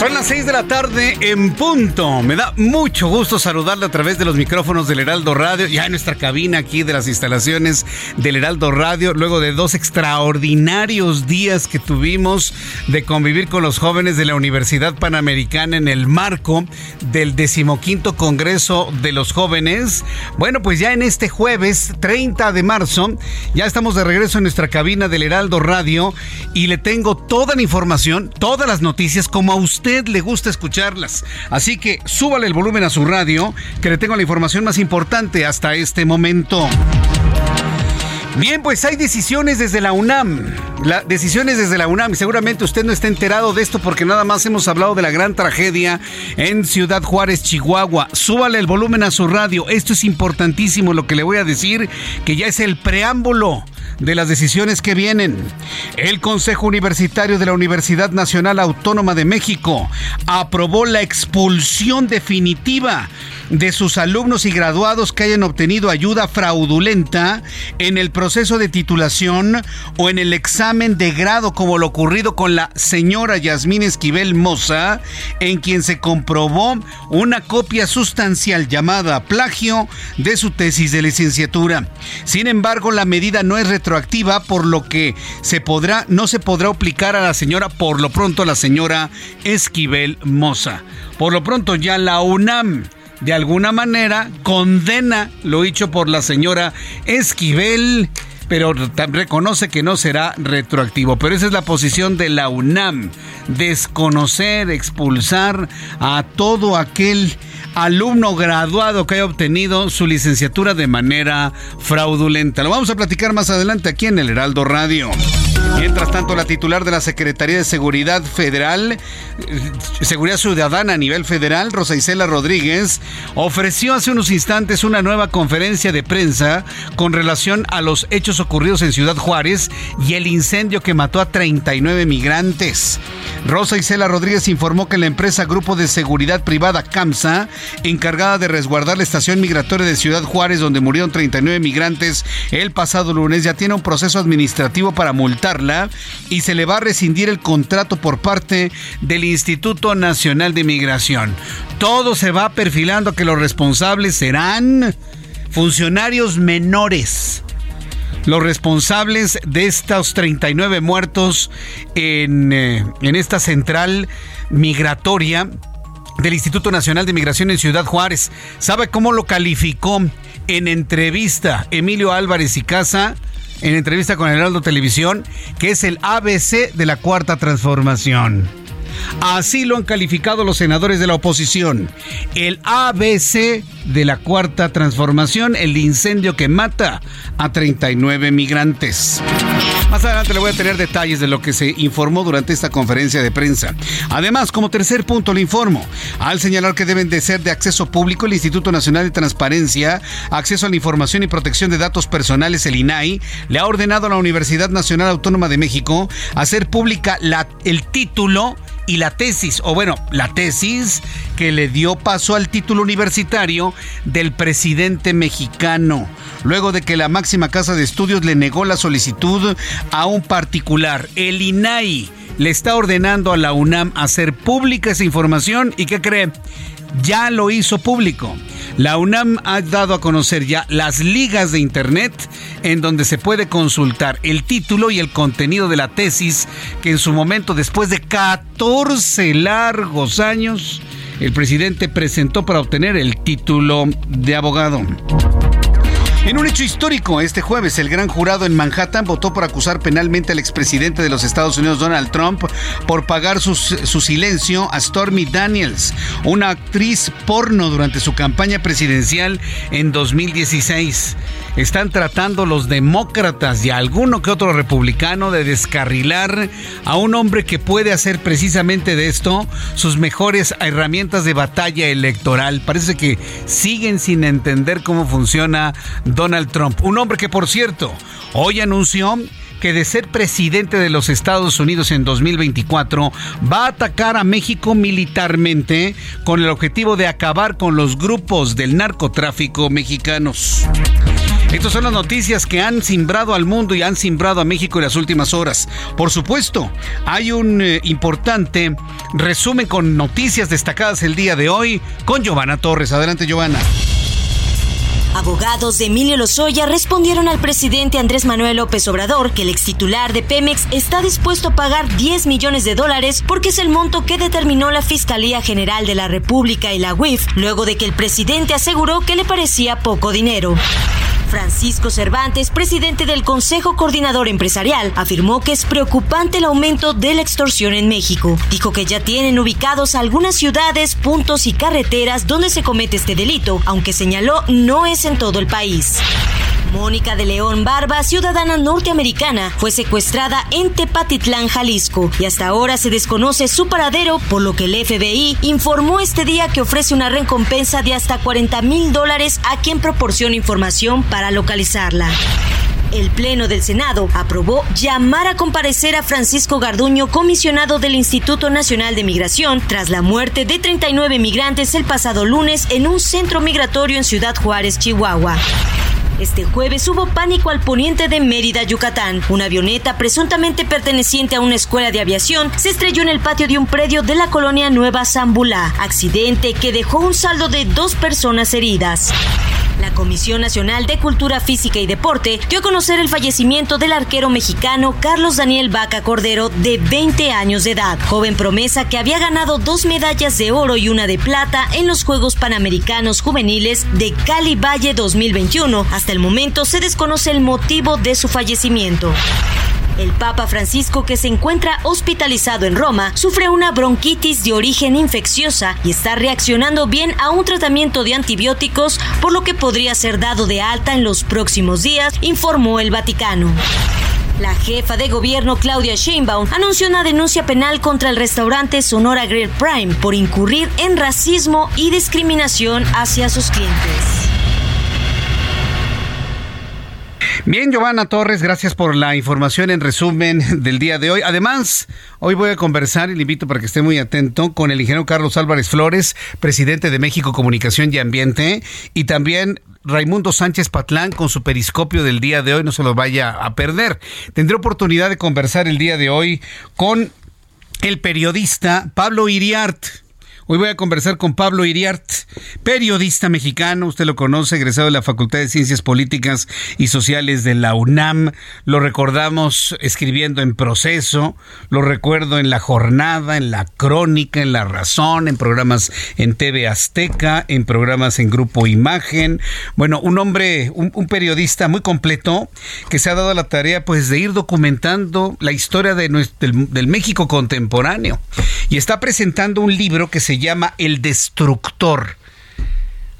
Son las 6 de la tarde en punto. Me da mucho gusto saludarle a través de los micrófonos del Heraldo Radio, ya en nuestra cabina aquí de las instalaciones del Heraldo Radio, luego de dos extraordinarios días que tuvimos de convivir con los jóvenes de la Universidad Panamericana en el marco del decimoquinto Congreso de los Jóvenes. Bueno, pues ya en este jueves 30 de marzo, ya estamos de regreso en nuestra cabina del Heraldo Radio y le tengo toda la información, todas las noticias como a usted le gusta escucharlas. Así que súbale el volumen a su radio, que le tengo la información más importante hasta este momento. Bien, pues hay decisiones desde la UNAM. Decisiones desde la UNAM. Seguramente usted no está enterado de esto porque nada más hemos hablado de la gran tragedia en Ciudad Juárez, Chihuahua. Súbale el volumen a su radio. Esto es importantísimo lo que le voy a decir, que ya es el preámbulo de las decisiones que vienen. El Consejo Universitario de la Universidad Nacional Autónoma de México aprobó la expulsión definitiva de sus alumnos y graduados que hayan obtenido ayuda fraudulenta en el proceso de titulación o en el examen de grado como lo ocurrido con la señora Yasmín Esquivel Moza, en quien se comprobó una copia sustancial llamada plagio de su tesis de licenciatura. Sin embargo, la medida no es retroactiva, por lo que se podrá, no se podrá aplicar a la señora, por lo pronto a la señora Esquivel Moza. Por lo pronto ya la UNAM de alguna manera condena lo hecho por la señora Esquivel pero reconoce que no será retroactivo. Pero esa es la posición de la UNAM, desconocer, expulsar a todo aquel alumno graduado que haya obtenido su licenciatura de manera fraudulenta. Lo vamos a platicar más adelante aquí en el Heraldo Radio. Mientras tanto, la titular de la Secretaría de Seguridad Federal, Seguridad Ciudadana a nivel federal, Rosa Isela Rodríguez, ofreció hace unos instantes una nueva conferencia de prensa con relación a los hechos ocurridos en Ciudad Juárez y el incendio que mató a 39 migrantes. Rosa Isela Rodríguez informó que la empresa Grupo de Seguridad Privada CAMSA, encargada de resguardar la estación migratoria de Ciudad Juárez, donde murieron 39 migrantes el pasado lunes, ya tiene un proceso administrativo para y se le va a rescindir el contrato por parte del Instituto Nacional de Migración. Todo se va perfilando que los responsables serán funcionarios menores los responsables de estos 39 muertos en, eh, en esta central migratoria del Instituto Nacional de Migración en Ciudad Juárez. ¿Sabe cómo lo calificó en entrevista Emilio Álvarez y Casa? En entrevista con Heraldo Televisión, que es el ABC de la Cuarta Transformación. Así lo han calificado los senadores de la oposición. El ABC de la cuarta transformación, el incendio que mata a 39 migrantes. Más adelante le voy a tener detalles de lo que se informó durante esta conferencia de prensa. Además, como tercer punto le informo, al señalar que deben de ser de acceso público, el Instituto Nacional de Transparencia, Acceso a la Información y Protección de Datos Personales, el INAI, le ha ordenado a la Universidad Nacional Autónoma de México hacer pública el título y la tesis, o bueno, la tesis que le dio paso al título universitario del presidente mexicano, luego de que la máxima casa de estudios le negó la solicitud a un particular. El INAI le está ordenando a la UNAM hacer pública esa información y ¿qué cree? Ya lo hizo público. La UNAM ha dado a conocer ya las ligas de Internet en donde se puede consultar el título y el contenido de la tesis que en su momento, después de 14 largos años, el presidente presentó para obtener el título de abogado. En un hecho histórico, este jueves el gran jurado en Manhattan votó por acusar penalmente al expresidente de los Estados Unidos, Donald Trump, por pagar su, su, silencio a Stormy Daniels, una actriz porno durante su campaña presidencial en 2016. Están tratando los demócratas y alguno que otro republicano de descarrilar a un hombre que puede hacer precisamente de esto sus mejores herramientas de batalla electoral. Parece que siguen sin entender cómo funciona Donald Trump. Un hombre que, por cierto, hoy anunció que de ser presidente de los Estados Unidos en 2024 va a atacar a México militarmente con el objetivo de acabar con los grupos del narcotráfico mexicanos. Estas son las noticias que han simbrado al mundo y han simbrado a México en las últimas horas. Por supuesto, hay un eh, importante resumen con noticias destacadas el día de hoy con Giovanna Torres. Adelante, Giovanna. Abogados de Emilio Lozoya respondieron al presidente Andrés Manuel López Obrador que el ex titular de Pemex está dispuesto a pagar 10 millones de dólares porque es el monto que determinó la Fiscalía General de la República y la UIF luego de que el presidente aseguró que le parecía poco dinero. Francisco Cervantes, presidente del Consejo Coordinador Empresarial, afirmó que es preocupante el aumento de la extorsión en México. Dijo que ya tienen ubicados algunas ciudades, puntos y carreteras donde se comete este delito, aunque señaló no es en todo el país. Mónica de León Barba, ciudadana norteamericana, fue secuestrada en Tepatitlán, Jalisco, y hasta ahora se desconoce su paradero, por lo que el FBI informó este día que ofrece una recompensa de hasta 40 mil dólares a quien proporcione información para localizarla. El Pleno del Senado aprobó llamar a comparecer a Francisco Garduño, comisionado del Instituto Nacional de Migración, tras la muerte de 39 migrantes el pasado lunes en un centro migratorio en Ciudad Juárez, Chihuahua. Este jueves hubo pánico al poniente de Mérida, Yucatán. Una avioneta presuntamente perteneciente a una escuela de aviación se estrelló en el patio de un predio de la colonia Nueva Zambulá, accidente que dejó un saldo de dos personas heridas. La Comisión Nacional de Cultura Física y Deporte dio a conocer el fallecimiento del arquero mexicano Carlos Daniel Vaca Cordero, de 20 años de edad, joven promesa que había ganado dos medallas de oro y una de plata en los Juegos Panamericanos Juveniles de Cali Valle 2021. Hasta el momento se desconoce el motivo de su fallecimiento. El Papa Francisco, que se encuentra hospitalizado en Roma, sufre una bronquitis de origen infecciosa y está reaccionando bien a un tratamiento de antibióticos, por lo que podría ser dado de alta en los próximos días, informó el Vaticano. La jefa de gobierno Claudia Sheinbaum anunció una denuncia penal contra el restaurante Sonora Grill Prime por incurrir en racismo y discriminación hacia sus clientes. Bien, Giovanna Torres, gracias por la información en resumen del día de hoy. Además, hoy voy a conversar y le invito para que esté muy atento con el ingeniero Carlos Álvarez Flores, presidente de México Comunicación y Ambiente, y también Raimundo Sánchez Patlán con su periscopio del día de hoy, no se lo vaya a perder. Tendré oportunidad de conversar el día de hoy con el periodista Pablo Iriart Hoy voy a conversar con Pablo Iriart, periodista mexicano, usted lo conoce, egresado de la Facultad de Ciencias Políticas y Sociales de la UNAM. Lo recordamos escribiendo en proceso, lo recuerdo en La Jornada, en La Crónica, en La Razón, en programas en TV Azteca, en programas en Grupo Imagen. Bueno, un hombre, un, periodista muy completo que se ha dado la tarea pues de ir documentando la historia de del, del México contemporáneo y está presentando un libro que se llama El Destructor.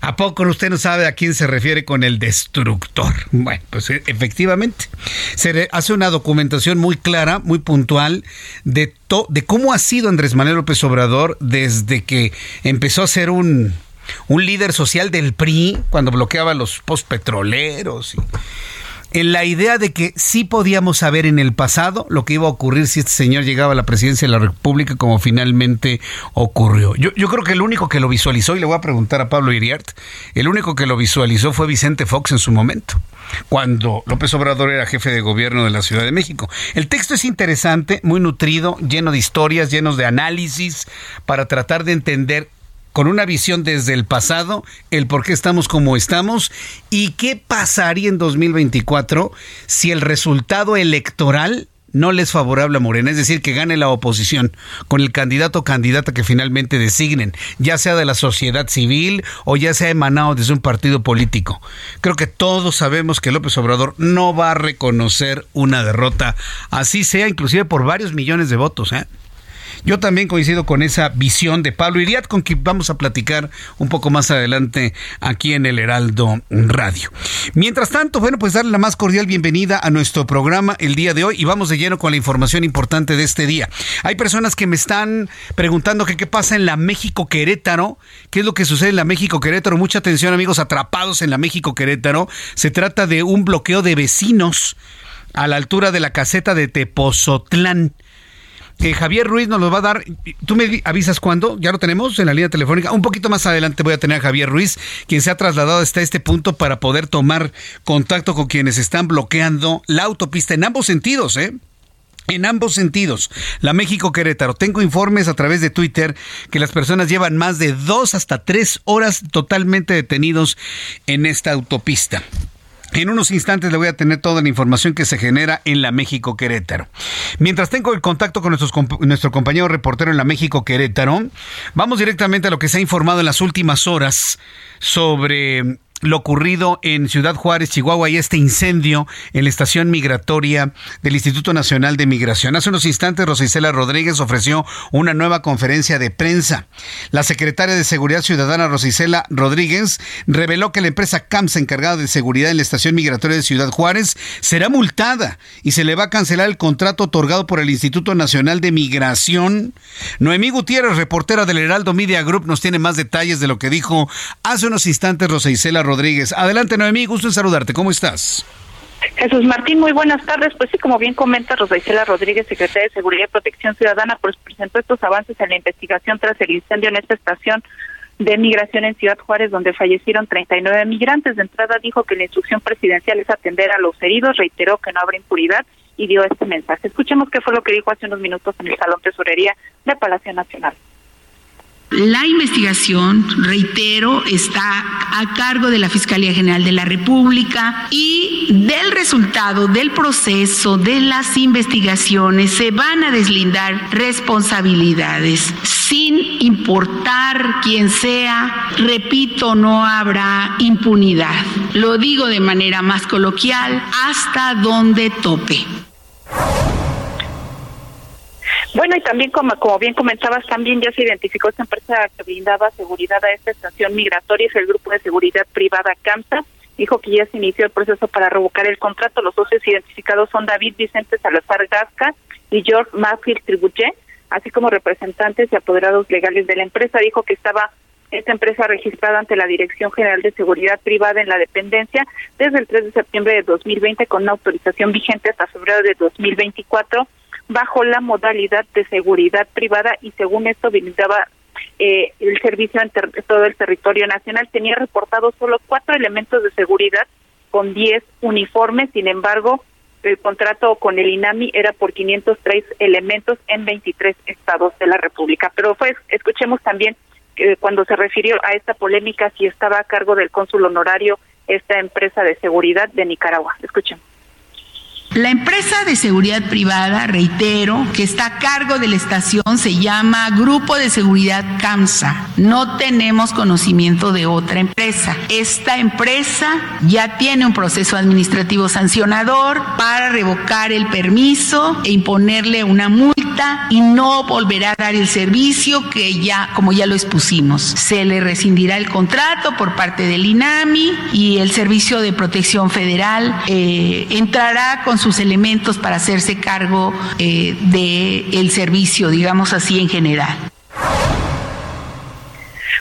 ¿A poco usted no sabe a quién se refiere con el destructor? Bueno, pues e, efectivamente, se hace una documentación muy clara, muy puntual de, cómo ha sido Andrés Manuel López Obrador desde que empezó a ser un, un líder social del PRI, cuando bloqueaba los postpetroleros y en la idea de que sí podíamos saber en el pasado lo que iba a ocurrir si este señor llegaba a la presidencia de la República como finalmente ocurrió. Yo, creo que el único que lo visualizó, y le voy a preguntar a Pablo Iriart, el único que lo visualizó fue Vicente Fox en su momento cuando López Obrador era jefe de gobierno de la Ciudad de México. El texto es interesante, muy nutrido, lleno de historias, llenos de análisis, para tratar de entender con una visión desde el pasado, el por qué estamos como estamos y qué pasaría en 2024 si el resultado electoral no le es favorable a Morena, es decir, que gane la oposición con el candidato o candidata que finalmente designen, ya sea de la sociedad civil o ya sea emanado desde un partido político. Creo que todos sabemos que López Obrador no va a reconocer una derrota, así sea inclusive por varios millones de votos. ¿eh? Yo también coincido con esa visión de Pablo Iriat, con quien vamos a platicar un poco más adelante aquí en el Heraldo Radio. Mientras tanto, bueno, pues darle la más cordial bienvenida a nuestro programa el día de hoy y vamos de lleno con la información importante de este día. Hay personas que me están preguntando qué pasa en la México Querétaro, qué es lo que sucede en la México Querétaro. Mucha atención, amigos, atrapados en la México Querétaro. Se trata de un bloqueo de vecinos a la altura de la caseta de Tepozotlán. Javier Ruiz nos lo va a dar. ¿Tú me avisas cuándo? Ya lo tenemos en la línea telefónica. Un poquito más adelante voy a tener a Javier Ruiz, quien se ha trasladado hasta este punto para poder tomar contacto con quienes están bloqueando la autopista en ambos sentidos, ¿eh? En ambos sentidos, la México Querétaro. Tengo informes a través de Twitter que las personas llevan más de dos hasta tres horas totalmente detenidos en esta autopista. En unos instantes le voy a tener toda la información que se genera en la México Querétaro. Mientras tengo el contacto con nuestro compañero reportero en la México Querétaro, vamos directamente a lo que se ha informado en las últimas horas sobre lo ocurrido en Ciudad Juárez, Chihuahua, y este incendio en la estación migratoria del Instituto Nacional de Migración. Hace unos instantes, Rosicela Rodríguez ofreció una nueva conferencia de prensa. La secretaria de Seguridad Ciudadana, Rosicela Rodríguez, reveló que la empresa CAMS, encargada de seguridad en la estación migratoria de Ciudad Juárez, será multada y se le va a cancelar el contrato otorgado por el Instituto Nacional de Migración. Noemí Gutiérrez, reportera del Heraldo Media Group, nos tiene más detalles de lo que dijo hace unos instantes Rosicela Rodríguez Rodríguez. Adelante, Noemí, gusto en saludarte. ¿Cómo estás? Jesús Martín, muy buenas tardes. Pues sí, como bien comenta Rosa Isela Rodríguez, secretaria de Seguridad y Protección Ciudadana, pues presentó estos avances en la investigación tras el incendio en esta estación de migración en Ciudad Juárez, donde fallecieron 39 migrantes. De entrada dijo que la instrucción presidencial es atender a los heridos, reiteró que no habrá impunidad y dio este mensaje. Escuchemos qué fue lo que dijo hace unos minutos en el Salón Tesorería de Palacio Nacional. La investigación, reitero, está a cargo de la Fiscalía General de la República y del resultado del proceso de las investigaciones se van a deslindar responsabilidades sin importar quién sea. Repito, no habrá impunidad. Lo digo de manera más coloquial, hasta donde tope. Bueno, y también como, como bien comentabas, también ya se identificó esta empresa que brindaba seguridad a esta estación migratoria, es el grupo de seguridad privada CAMSA. Dijo que ya se inició el proceso para revocar el contrato. Los socios identificados son David Vicente Salazar Gasca y George Mayfield Tribuché, así como representantes y apoderados legales de la empresa. Dijo que estaba esta empresa registrada ante la Dirección General de Seguridad Privada en la dependencia desde el 3 de septiembre de 2020 con una autorización vigente hasta febrero de 2024 bajo la modalidad de seguridad privada y según esto brindaba eh, el servicio en todo el territorio nacional. Tenía reportados solo cuatro elementos de seguridad con diez uniformes, sin embargo, el contrato con el INAMI era por 503 elementos en 23 estados de la República. Pero pues escuchemos también que cuando se refirió a esta polémica si estaba a cargo del cónsul honorario esta empresa de seguridad de Nicaragua. Escuchemos. La empresa de seguridad privada, reitero, que está a cargo de la estación se llama Grupo de Seguridad CAMSA. No tenemos conocimiento de otra empresa. Esta empresa ya tiene un proceso administrativo sancionador para revocar el permiso e imponerle una multa y no volverá a dar el servicio que ya, como ya lo expusimos. Se le rescindirá el contrato por parte del INAMI y el Servicio de Protección Federal eh, entrará con sus elementos para hacerse cargo eh, del servicio, digamos así, en general.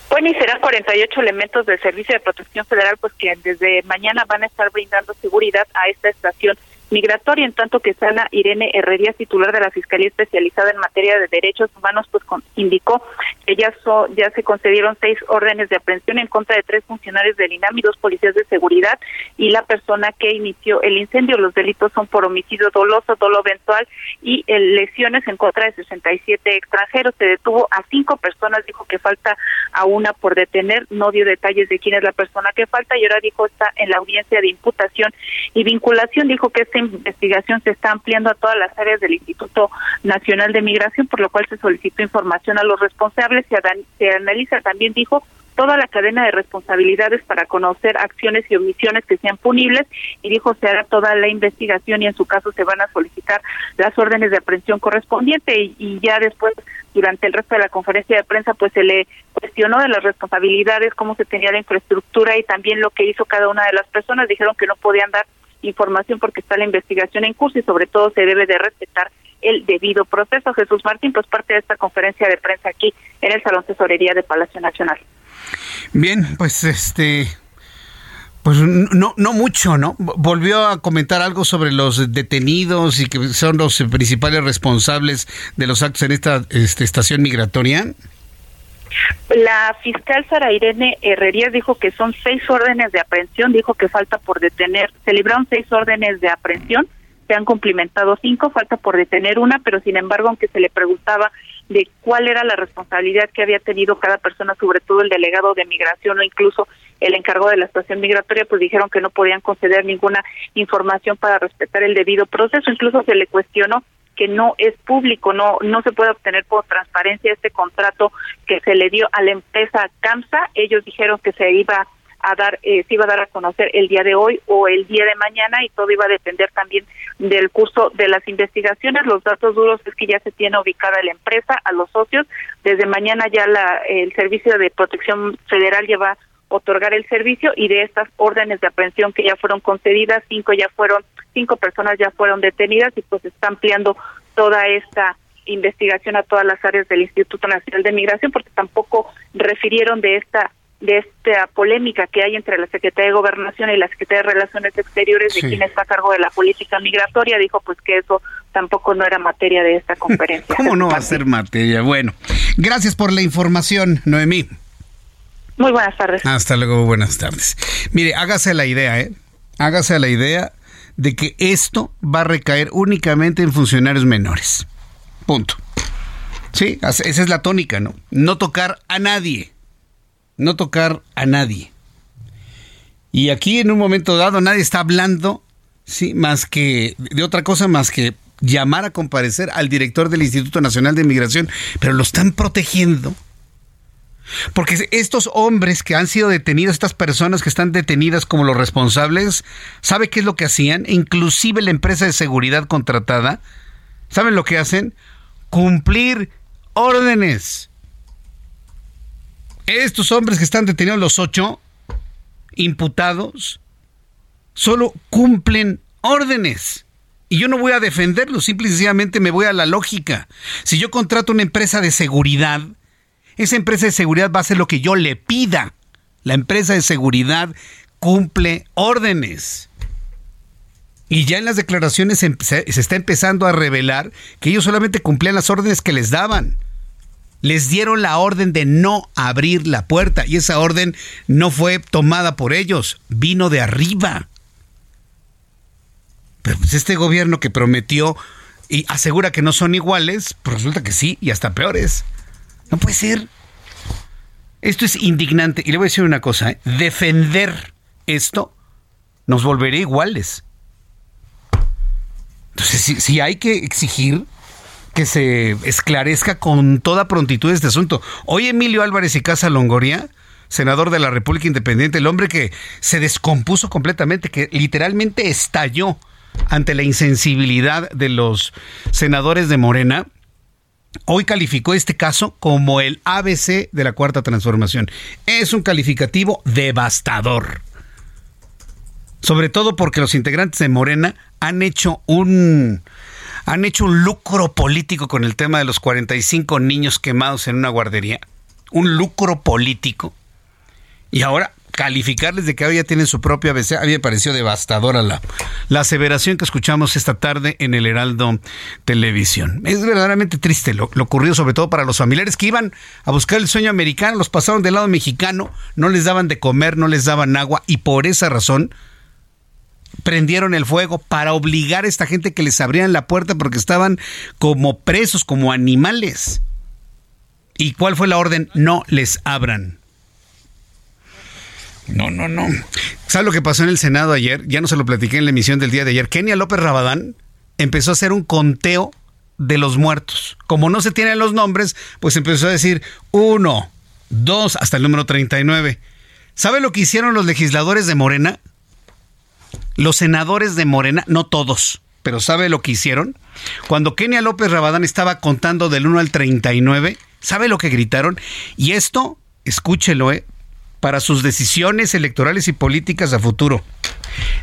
Bueno, y serán 48 elementos del Servicio de Protección Federal, pues que desde mañana van a estar brindando seguridad a esta estación migratoria, en tanto que Sana Irene Herrería, titular de la Fiscalía Especializada en Materia de Derechos Humanos, pues indicó que ya, ya se concedieron seis órdenes de aprehensión en contra de tres funcionarios del INAM y dos policías de seguridad y la persona que inició el incendio. Los delitos son por homicidio doloso, dolo eventual y eh, lesiones en contra de 67 extranjeros. Se detuvo a cinco personas, dijo que falta a una por detener, no dio detalles de quién es la persona que falta y ahora dijo está en la audiencia de imputación y vinculación. Dijo que investigación se está ampliando a todas las áreas del Instituto Nacional de Migración, por lo cual se solicitó información a los responsables. Se, se analiza también, dijo, toda la cadena de responsabilidades para conocer acciones y omisiones que sean punibles y dijo se hará toda la investigación y en su caso se van a solicitar las órdenes de aprehensión correspondiente y, y ya después durante el resto de la conferencia de prensa pues se le cuestionó de las responsabilidades, cómo se tenía la infraestructura y también lo que hizo cada una de las personas. Dijeron que no podían dar información porque está la investigación en curso y sobre todo se debe de respetar el debido proceso. Jesús Martín, pues parte de esta conferencia de prensa aquí en el Salón Tesorería de Palacio Nacional. Bien, pues este pues no, no mucho, ¿no? Volvió a comentar algo sobre los detenidos y que son los principales responsables de los actos en esta este, estación migratoria. La fiscal Sara Irene Herrerías dijo que son seis órdenes de aprehensión, dijo que falta por detener, se libraron seis órdenes de aprehensión, se han cumplimentado cinco, falta por detener una, pero sin embargo, aunque se le preguntaba de cuál era la responsabilidad que había tenido cada persona, sobre todo el delegado de migración o incluso el encargado de la estación migratoria, pues dijeron que no podían conceder ninguna información para respetar el debido proceso. Incluso se le cuestionó que no es público, no no se puede obtener por transparencia este contrato que se le dio a la empresa CAMSA. Ellos dijeron que se iba a dar, eh, se iba a dar a conocer el día de hoy o el día de mañana y todo iba a depender también del curso de las investigaciones. Los datos duros es que ya se tiene ubicada la empresa, a los socios. Desde mañana ya la, el Servicio de Protección Federal lleva otorgar el servicio y de estas órdenes de aprehensión que ya fueron concedidas, cinco ya fueron, cinco personas ya fueron detenidas y pues está ampliando toda esta investigación a todas las áreas del Instituto Nacional de Migración porque tampoco refirieron de esta de esta polémica que hay entre la Secretaría de Gobernación y la Secretaría de Relaciones Exteriores de quién está a cargo de la política migratoria, dijo pues que eso tampoco no era materia de esta conferencia. ¿Cómo no va a ser materia? Bueno, gracias por la información, Noemí. Muy buenas tardes. Hasta luego, buenas tardes. Mire, hágase la idea, ¿eh? Hágase la idea de que esto va a recaer únicamente en funcionarios menores. Punto. Sí, esa es la tónica, ¿no? No tocar a nadie no tocar a nadie. Y aquí en un momento dado nadie está hablando, sí, más que de otra cosa más que llamar a comparecer al director del Instituto Nacional de Migración, pero lo están protegiendo. Porque estos hombres que han sido detenidos, estas personas que están detenidas como los responsables, ¿sabe qué es lo que hacían? Inclusive la empresa de seguridad contratada, ¿saben lo que hacen? Cumplir órdenes. Estos hombres que están detenidos, los ocho imputados, solo cumplen órdenes. Y yo no voy a defenderlos, simple y sencillamente me voy a la lógica. Si yo contrato una empresa de seguridad, esa empresa de seguridad va a hacer lo que yo le pida. La empresa de seguridad cumple órdenes. Y ya en las declaraciones se, se está empezando a revelar que ellos solamente cumplían las órdenes que les daban les dieron la orden de no abrir la puerta y esa orden no fue tomada por ellos, vino de arriba. Pero pues este gobierno que prometió y asegura que no son iguales, pues resulta que sí y hasta peores. No puede ser. Esto es indignante. Y le voy a decir una cosa, ¿eh? defender esto nos volvería iguales. Entonces, si hay que exigir que se esclarezca con toda prontitud este asunto. Hoy Emilio Álvarez y Casa Longoria, senador de la República Independiente, el hombre que se descompuso completamente, que literalmente estalló ante la insensibilidad de los senadores de Morena, hoy calificó este caso como el ABC de la Cuarta Transformación. Es un calificativo devastador. Sobre todo porque los integrantes de Morena han hecho un han hecho un lucro político con el tema de los 45 niños quemados en una guardería. Un lucro político. Y ahora calificarles de que hoy ya tienen su propia ABC. A mí me pareció devastadora la, la aseveración que escuchamos esta tarde en el Heraldo Televisión. Es verdaderamente triste lo, lo ocurrido, sobre todo para los familiares que iban a buscar el sueño americano, los pasaron del lado mexicano, no les daban de comer, no les daban agua y por esa razón prendieron el fuego para obligar a esta gente que les abrían la puerta porque estaban como presos, como animales. ¿Y cuál fue la orden? No les abran. No, no, no. ¿Sabes lo que pasó en el Senado ayer? Ya no se lo platiqué en la emisión del día de ayer. Kenia López Rabadán empezó a hacer un conteo de los muertos. Como no se tienen los nombres, pues empezó a decir uno, dos, hasta el número 39. ¿Sabe lo que hicieron los legisladores de Morena? Los senadores de Morena, no todos, pero ¿sabe lo que hicieron? Cuando Kenia López Rabadán estaba contando del 1 al 39, ¿sabe lo que gritaron? Y esto, escúchelo, ¿eh? Para sus decisiones electorales y políticas a futuro.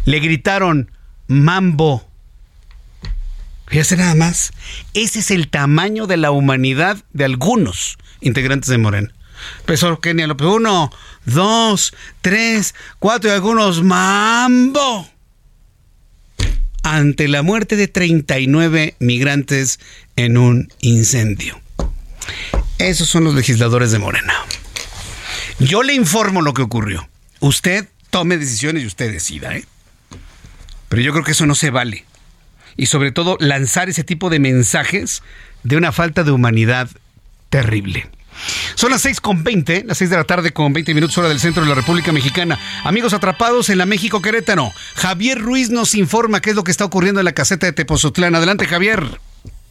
Le gritaron, mambo. Fíjese nada más. Ese es el tamaño de la humanidad de algunos integrantes de Morena. Empezó Kenia López. Uno, dos, tres, cuatro y algunos. ¡Mambo! Ante la muerte de 39 migrantes en un incendio. Esos son los legisladores de Morena. Yo le informo lo que ocurrió. Usted tome decisiones y usted decida, ¿eh? Pero yo creo que eso no se vale. Y sobre todo lanzar ese tipo de mensajes de una falta de humanidad terrible. Son las 6 con 20, las 6 de la tarde con 20 minutos hora del centro de la República Mexicana. Amigos atrapados en la México Querétaro. Javier Ruiz nos informa qué es lo que está ocurriendo en la caseta de Tepozotlán. Adelante, Javier.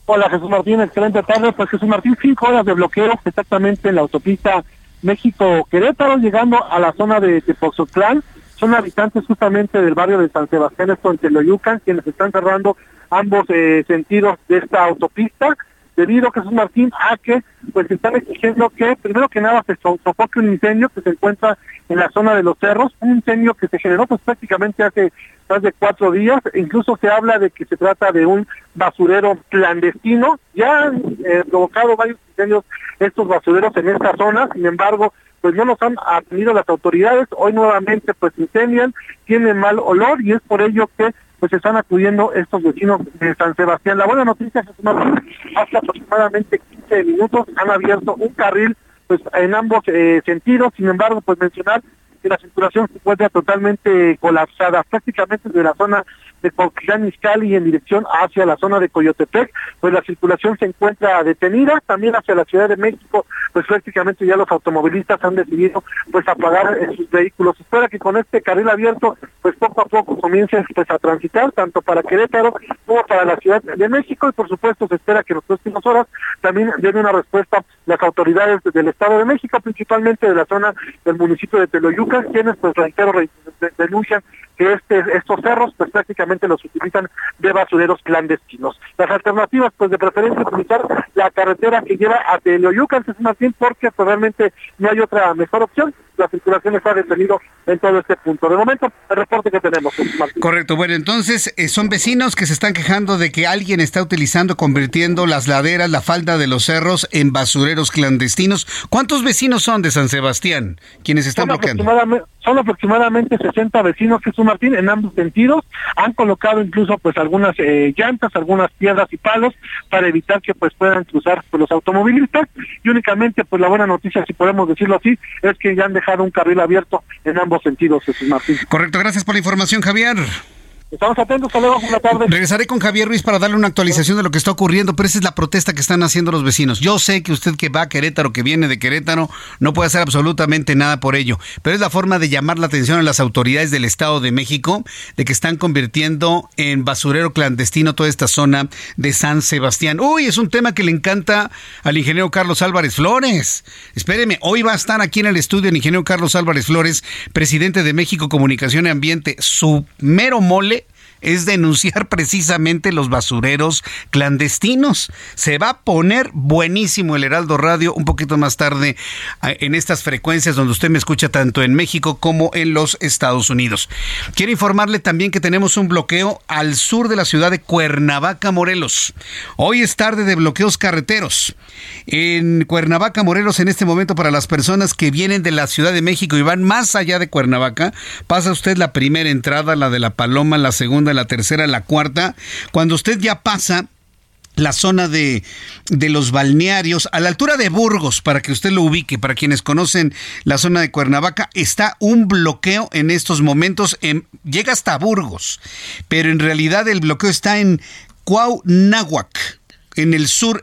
Hola, Jesús Martín, excelente tarde. Pues Jesús Martín, cinco horas de bloqueo exactamente en la autopista México-Querétaro, llegando a la zona de Tepozotlán. Son habitantes justamente del barrio de San Sebastián, esto en Teloyucan, quienes están cerrando ambos eh, sentidos de esta autopista debido, Jesús Martín, a que pues están exigiendo que, primero que nada, se sofoque un incendio que se encuentra en la zona de los cerros, un incendio que se generó pues prácticamente hace más de cuatro días, incluso se habla de que se trata de un basurero clandestino, ya han eh, provocado varios incendios estos basureros en esta zona, sin embargo, pues no nos han atendido las autoridades, hoy nuevamente pues incendian, tienen mal olor y es por ello que pues están acudiendo estos vecinos de San Sebastián. La buena noticia es que hace aproximadamente 15 minutos han abierto un carril pues en ambos eh, sentidos, sin embargo, pues mencionar que la circulación se encuentra totalmente colapsada, prácticamente de la zona de Coquilán Izcalli en dirección hacia la zona de Coyotepec, pues la circulación se encuentra detenida, también hacia la Ciudad de México, pues prácticamente ya los automovilistas han decidido pues apagar sus vehículos. Espera que con este carril abierto, pues poco a poco comience pues a transitar, tanto para Querétaro como para la Ciudad de México, y por supuesto se espera que en las próximas horas también den una respuesta las autoridades del Estado de México, principalmente de la zona del municipio de Teloyuca, quienes pues reitero denuncian que este, estos cerros pues prácticamente los utilizan de basureros clandestinos. Las alternativas pues de preferencia utilizar la carretera que lleva a Teloyucan, es más bien porque pues, realmente no hay otra mejor opción. La circulación está detenida en todo este punto. De momento, el reporte que tenemos. Correcto. Bueno, entonces eh, son vecinos que se están quejando de que alguien está utilizando, convirtiendo las laderas, la falda de los cerros en basureros clandestinos. ¿Cuántos vecinos son de San Sebastián quienes están bloqueando? son aproximadamente 60 vecinos, Jesús Martín, en ambos sentidos. Han colocado incluso pues algunas eh, llantas, algunas piedras y palos para evitar que pues puedan cruzar pues, los automovilistas. Y únicamente pues la buena noticia, si podemos decirlo así, es que ya han dejado un carril abierto en ambos sentidos, Jesús Martín. Correcto, gracias por la información, Javier. Estamos atentos, hasta luego, buena tarde. Regresaré con Javier Ruiz para darle una actualización de lo que está ocurriendo, pero esa es la protesta que están haciendo los vecinos. Yo sé que usted que va a Querétaro, que viene de Querétaro, no puede hacer absolutamente nada por ello, pero es la forma de llamar la atención a las autoridades del Estado de México de que están convirtiendo en basurero clandestino toda esta zona de San Sebastián. Uy, es un tema que le encanta al ingeniero Carlos Álvarez Flores. Espéreme, hoy va a estar aquí en el estudio el ingeniero Carlos Álvarez Flores, presidente de México Comunicación y Ambiente, su mero mole es denunciar precisamente los basureros clandestinos. Se va a poner buenísimo el Heraldo Radio un poquito más tarde en estas frecuencias donde usted me escucha tanto en México como en los Estados Unidos. Quiero informarle también que tenemos un bloqueo al sur de la ciudad de Cuernavaca, Morelos. Hoy es tarde de bloqueos carreteros. En Cuernavaca, Morelos, en este momento para las personas que vienen de la Ciudad de México y van más allá de Cuernavaca, pasa usted la primera entrada, la de la Paloma, la segunda, la tercera, la cuarta. Cuando usted ya pasa la zona de, de, los balnearios, a la altura de Burgos, para que usted lo ubique, para quienes conocen la zona de Cuernavaca, está un bloqueo en estos momentos, en, llega hasta Burgos, pero en realidad el bloqueo está en Cuauhnáhuac en el sur,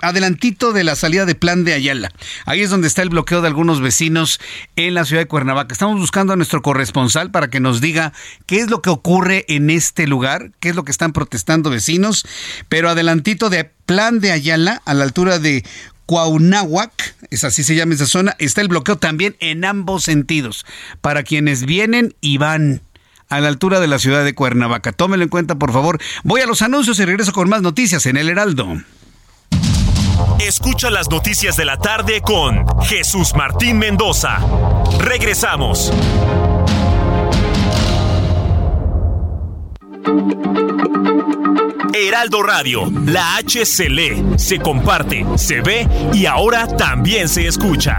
adelantito de la salida de Plan de Ayala. Ahí es donde está el bloqueo de algunos vecinos en la ciudad de Cuernavaca. Estamos buscando a nuestro corresponsal para que nos diga qué es lo que ocurre en este lugar, qué es lo que están protestando vecinos, pero adelantito de Plan de Ayala, a la altura de Cuauhnáhuac, es así se llama esa zona, está el bloqueo también en ambos sentidos, para quienes vienen y van a la altura de la ciudad de Cuernavaca. Tómelo en cuenta, por favor. Voy a los anuncios y regreso con más noticias en El Heraldo. Escucha las noticias de la tarde con Jesús Martín Mendoza. Regresamos. Heraldo Radio, la H se lee, se comparte, se ve y ahora también se escucha.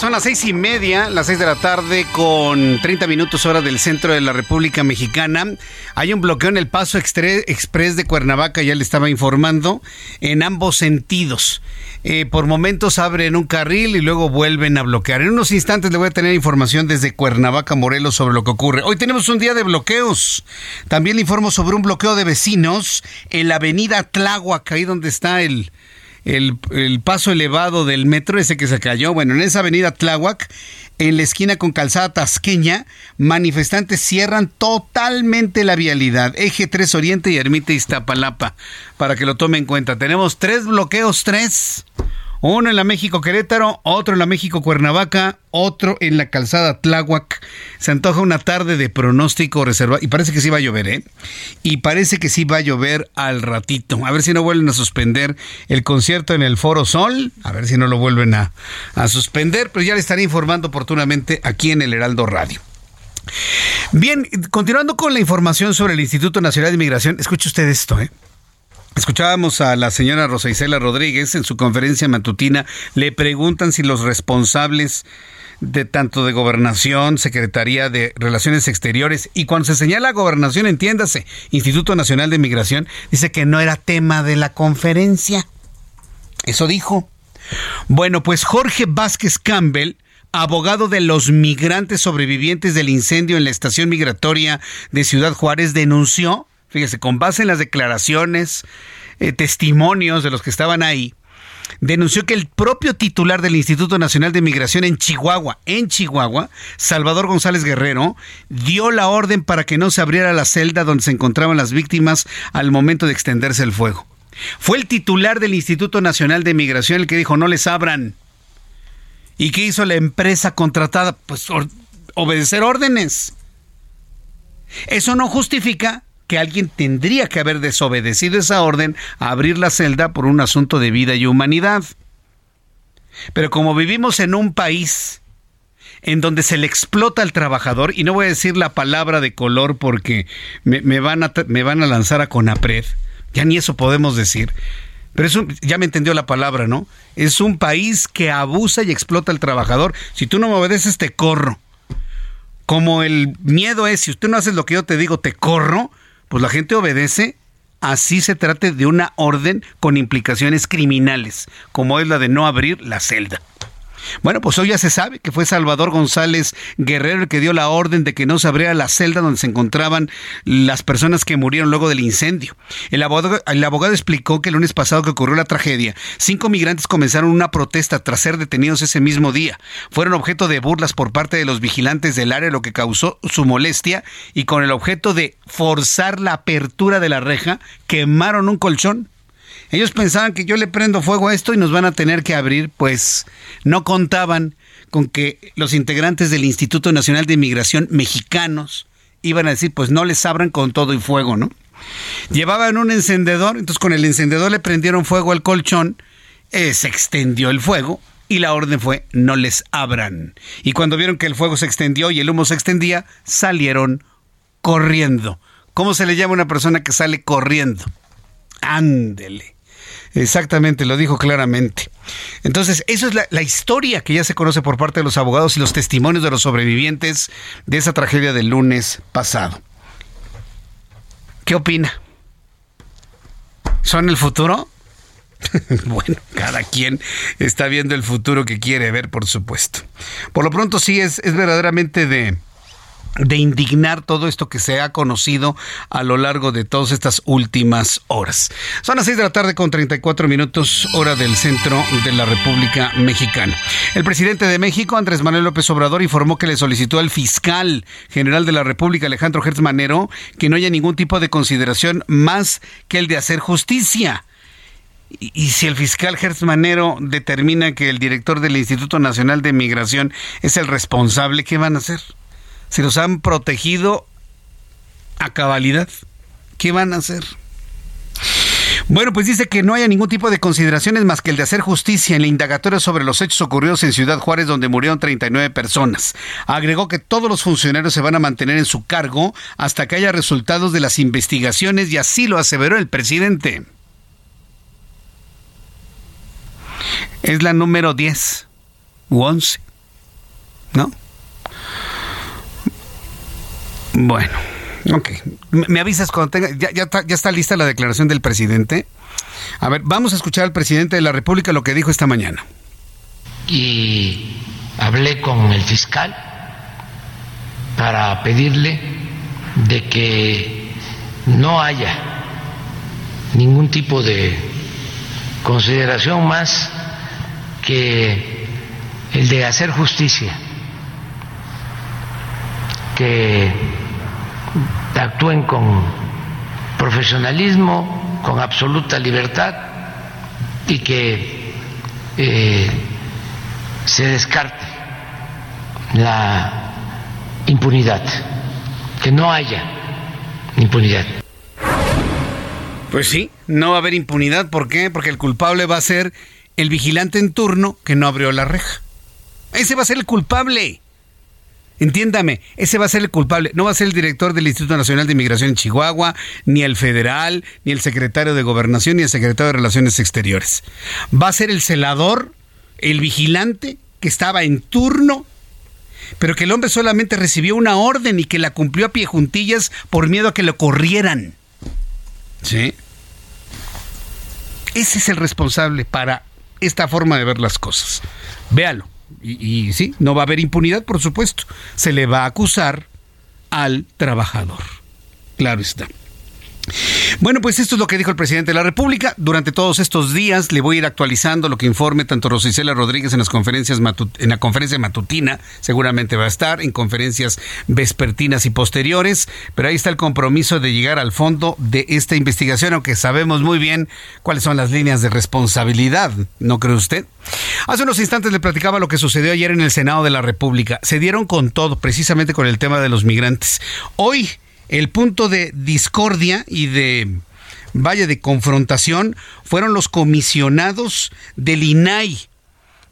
Son las seis y media, las seis de la tarde, con 30 minutos hora del centro de la República Mexicana. Hay un bloqueo en el paso express de Cuernavaca, ya le estaba informando, en ambos sentidos. Eh, por momentos abren un carril y luego vuelven a bloquear. En unos instantes le voy a tener información desde Cuernavaca, Morelos, sobre lo que ocurre. Hoy tenemos un día de bloqueos. También le informo sobre un bloqueo de vecinos en la avenida Tláhuac, ahí donde está el el, paso elevado del metro, ese que se cayó. Bueno, en esa avenida Tláhuac, en la esquina con calzada tasqueña, manifestantes cierran totalmente la vialidad. Eje 3 Oriente y Ermita Iztapalapa, para que lo tome en cuenta. Tenemos tres bloqueos, tres. Uno en la México Querétaro, otro en la México Cuernavaca, otro en la calzada Tláhuac. Se antoja una tarde de pronóstico reservado. Y parece que sí va a llover, ¿eh? Y parece que sí va a llover al ratito. A ver si no vuelven a suspender el concierto en el Foro Sol. A ver si no lo vuelven a, a suspender. Pero ya le estaré informando oportunamente aquí en el Heraldo Radio. Bien, continuando con la información sobre el Instituto Nacional de Inmigración, escuche usted esto, ¿eh? Escuchábamos a la señora Rosa Isela Rodríguez en su conferencia matutina. Le preguntan si los responsables de tanto de gobernación, Secretaría de Relaciones Exteriores y cuando se señala gobernación, entiéndase, Instituto Nacional de Migración, dice que no era tema de la conferencia. Eso dijo. Bueno, pues Jorge Vázquez Campbell, abogado de los migrantes sobrevivientes del incendio en la estación migratoria de Ciudad Juárez, denunció fíjese, con base en las declaraciones, eh, testimonios de los que estaban ahí, denunció que el propio titular del Instituto Nacional de Migración en Chihuahua, en Chihuahua, Salvador González Guerrero, dio la orden para que no se abriera la celda donde se encontraban las víctimas al momento de extenderse el fuego. Fue el titular del Instituto Nacional de Migración el que dijo no les abran. ¿Y qué hizo la empresa contratada? Pues obedecer órdenes. Eso no justifica que alguien tendría que haber desobedecido esa orden a abrir la celda por un asunto de vida y humanidad. Pero como vivimos en un país en donde se le explota al trabajador, y no voy a decir la palabra de color porque me, van, a, me van a lanzar a Conapred, ya ni eso podemos decir, pero ya me entendió la palabra, ¿no? Es un país que abusa y explota al trabajador. Si tú no me obedeces, te corro. Como el miedo es, si usted no haces lo que yo te digo, te corro, pues la gente obedece así se trate de una orden con implicaciones criminales, como es la de no abrir la celda. Bueno, pues hoy ya se sabe que fue Salvador González Guerrero el que dio la orden de que no se abriera la celda donde se encontraban las personas que murieron luego del incendio. El abogado, explicó que el lunes pasado que ocurrió la tragedia, cinco migrantes comenzaron una protesta tras ser detenidos ese mismo día. Fueron objeto de burlas por parte de los vigilantes del área, lo que causó su molestia y con el objeto de forzar la apertura de la reja, quemaron un colchón ellos pensaban que yo le prendo fuego a esto y nos van a tener que abrir, pues no contaban con que los integrantes del Instituto Nacional de Inmigración mexicanos iban a decir, pues no les abran con todo y fuego, ¿no? Llevaban un encendedor, entonces con el encendedor le prendieron fuego al colchón, eh, se extendió el fuego y la orden fue no les abran. Y cuando vieron que el fuego se extendió y el humo se extendía, salieron corriendo. ¿Cómo se le llama a una persona que sale corriendo? Ándele. Exactamente, lo dijo claramente. Entonces, eso es la, historia que ya se conoce por parte de los abogados y los testimonios de los sobrevivientes de esa tragedia del lunes pasado. ¿Qué opina? ¿Son el futuro? bueno, cada quien está viendo el futuro que quiere ver, por supuesto. Por lo pronto sí es, es verdaderamente de, de indignar todo esto que se ha conocido a lo largo de todas estas últimas horas. Son las 6 de la tarde con 34 minutos hora del centro de la República Mexicana. El presidente de México, Andrés Manuel López Obrador, informó que le solicitó al fiscal general de la República, Alejandro Gertz Manero, que no haya ningún tipo de consideración más que el de hacer justicia. Y, si el fiscal Gertz Manero determina que el director del Instituto Nacional de Migración es el responsable, ¿qué van a hacer? Se los han protegido a cabalidad. ¿Qué van a hacer? Bueno, pues dice que no haya ningún tipo de consideraciones más que el de hacer justicia en la indagatoria sobre los hechos ocurridos en Ciudad Juárez, donde murieron 39 personas. Agregó que todos los funcionarios se van a mantener en su cargo hasta que haya resultados de las investigaciones y así lo aseveró el presidente. Es la número 10 u 11, ¿no? Bueno, ok. Me avisas cuando tenga. Ya, ya, está, ya está lista la declaración del presidente. A ver, vamos a escuchar al presidente de la República lo que dijo esta mañana. Y hablé con el fiscal para pedirle de que no haya ningún tipo de consideración más que el de hacer justicia, que actúen con profesionalismo, con absoluta libertad y que eh, se descarte la impunidad, que no haya impunidad. Pues sí, no va a haber impunidad. ¿Por qué? Porque el culpable va a ser el vigilante en turno que no abrió la reja. Ese va a ser el culpable. Entiéndame, ese va a ser el culpable. No va a ser el director del Instituto Nacional de Inmigración en Chihuahua, ni el federal, ni el secretario de Gobernación, ni el secretario de Relaciones Exteriores. Va a ser el celador, el vigilante que estaba en turno, pero que el hombre solamente recibió una orden y que la cumplió a pie juntillas por miedo a que lo corrieran. ¿Sí? Ese es el responsable para esta forma de ver las cosas. Véalo. Y, sí, no va a haber impunidad, por supuesto. Se le va a acusar al trabajador. Claro está. Bueno, pues esto es lo que dijo el presidente de la República. Durante todos estos días le voy a ir actualizando lo que informe tanto Rosicela Rodríguez en las conferencias en la conferencia matutina, seguramente va a estar, en conferencias vespertinas y posteriores, pero ahí está el compromiso de llegar al fondo de esta investigación, aunque sabemos muy bien cuáles son las líneas de responsabilidad, ¿no cree usted? Hace unos instantes le platicaba lo que sucedió ayer en el Senado de la República. Se dieron con todo, precisamente con el tema de los migrantes. Hoy el punto de discordia y de vaya de confrontación fueron los comisionados del INAI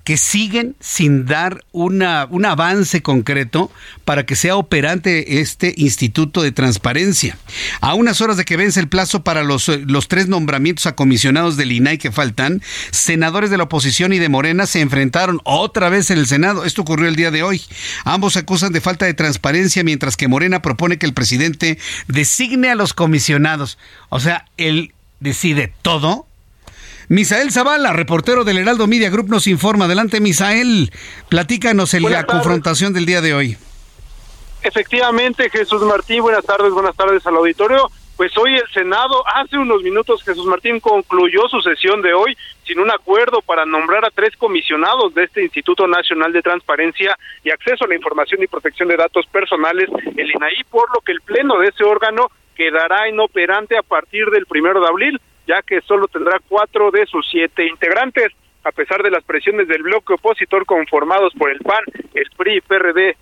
que siguen sin dar una, un avance concreto para que sea operante este Instituto de Transparencia. A unas horas de que vence el plazo para los, los tres nombramientos a comisionados del INAI que faltan, senadores de la oposición y de Morena se enfrentaron otra vez en el Senado. Esto ocurrió el día de hoy. Ambos acusan de falta de transparencia, mientras que Morena propone que el presidente designe a los comisionados. O sea, él decide todo Misael Zavala, reportero del Heraldo Media Group, nos informa. Adelante, Misael. Platícanos en la confrontación del día de hoy. Efectivamente, Jesús Martín, buenas tardes, buenas tardes al auditorio. Pues hoy el Senado, hace unos minutos Jesús Martín concluyó su sesión de hoy sin un acuerdo para nombrar a tres comisionados de este Instituto Nacional de Transparencia y Acceso a la Información y Protección de Datos Personales, el INAI, por lo que el pleno de ese órgano quedará inoperante a partir del primero de abril, ya que solo tendrá cuatro de sus siete integrantes. A pesar de las presiones del bloque opositor conformados por el PAN, el PRI, PRD,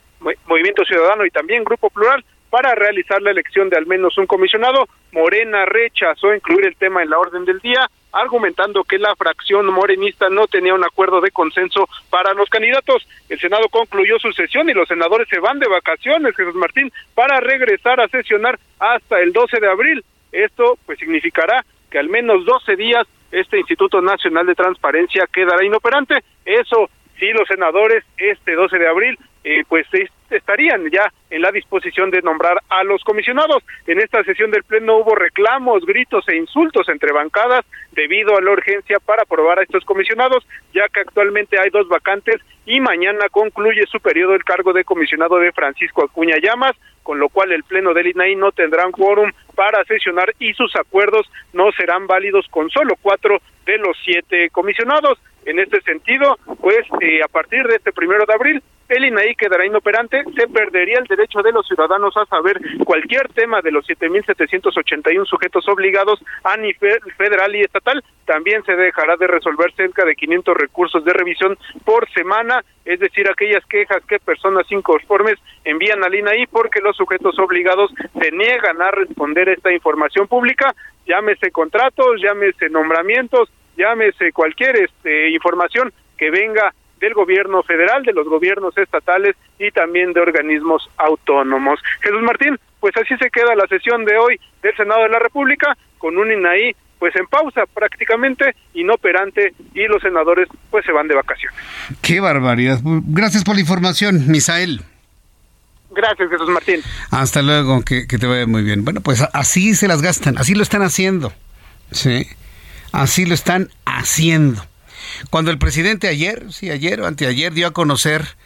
Movimiento Ciudadano y también Grupo Plural, para realizar la elección de al menos un comisionado. Morena rechazó incluir el tema en la orden del día, argumentando que la fracción morenista no tenía un acuerdo de consenso para los candidatos. El Senado concluyó su sesión y los senadores se van de vacaciones, Jesús Martín, para regresar a sesionar hasta el 12 de abril. Esto pues significará que al menos 12 días este Instituto Nacional de Transparencia quedará inoperante. Eso si los senadores este 12 de abril eh, pues estarían ya en la disposición de nombrar a los comisionados. En esta sesión del Pleno hubo reclamos, gritos e insultos entre bancadas debido a la urgencia para aprobar a estos comisionados, ya que actualmente hay dos vacantes y mañana concluye su periodo el cargo de comisionado de Francisco Acuña Llamas, con lo cual el Pleno del INAI no tendrá un quórum para sesionar y sus acuerdos no serán válidos con solo cuatro de los siete comisionados. En este sentido, pues eh, a partir de este primero de abril, el INAI quedará inoperante, se perdería el derecho de los ciudadanos a saber cualquier tema de los 7.781 sujetos obligados a nivel federal y estatal. También se dejará de resolver cerca de 500 recursos de revisión por semana, es decir, aquellas quejas que personas inconformes envían al INAI porque los sujetos obligados se niegan a responder esta información pública, llámese contratos, llámese nombramientos, llámese cualquier este, información que venga del gobierno federal, de los gobiernos estatales y también de organismos autónomos. Jesús Martín, pues así se queda la sesión de hoy del Senado de la República con un INAI pues en pausa prácticamente inoperante y los senadores pues se van de vacaciones. Qué barbaridad. Gracias por la información, Misael. Gracias, Jesús Martín. Hasta luego, que, que te vaya muy bien. Bueno, pues así se las gastan, así lo están haciendo. Sí, así lo están haciendo. Cuando el presidente ayer, sí, ayer o anteayer, dio a conocer,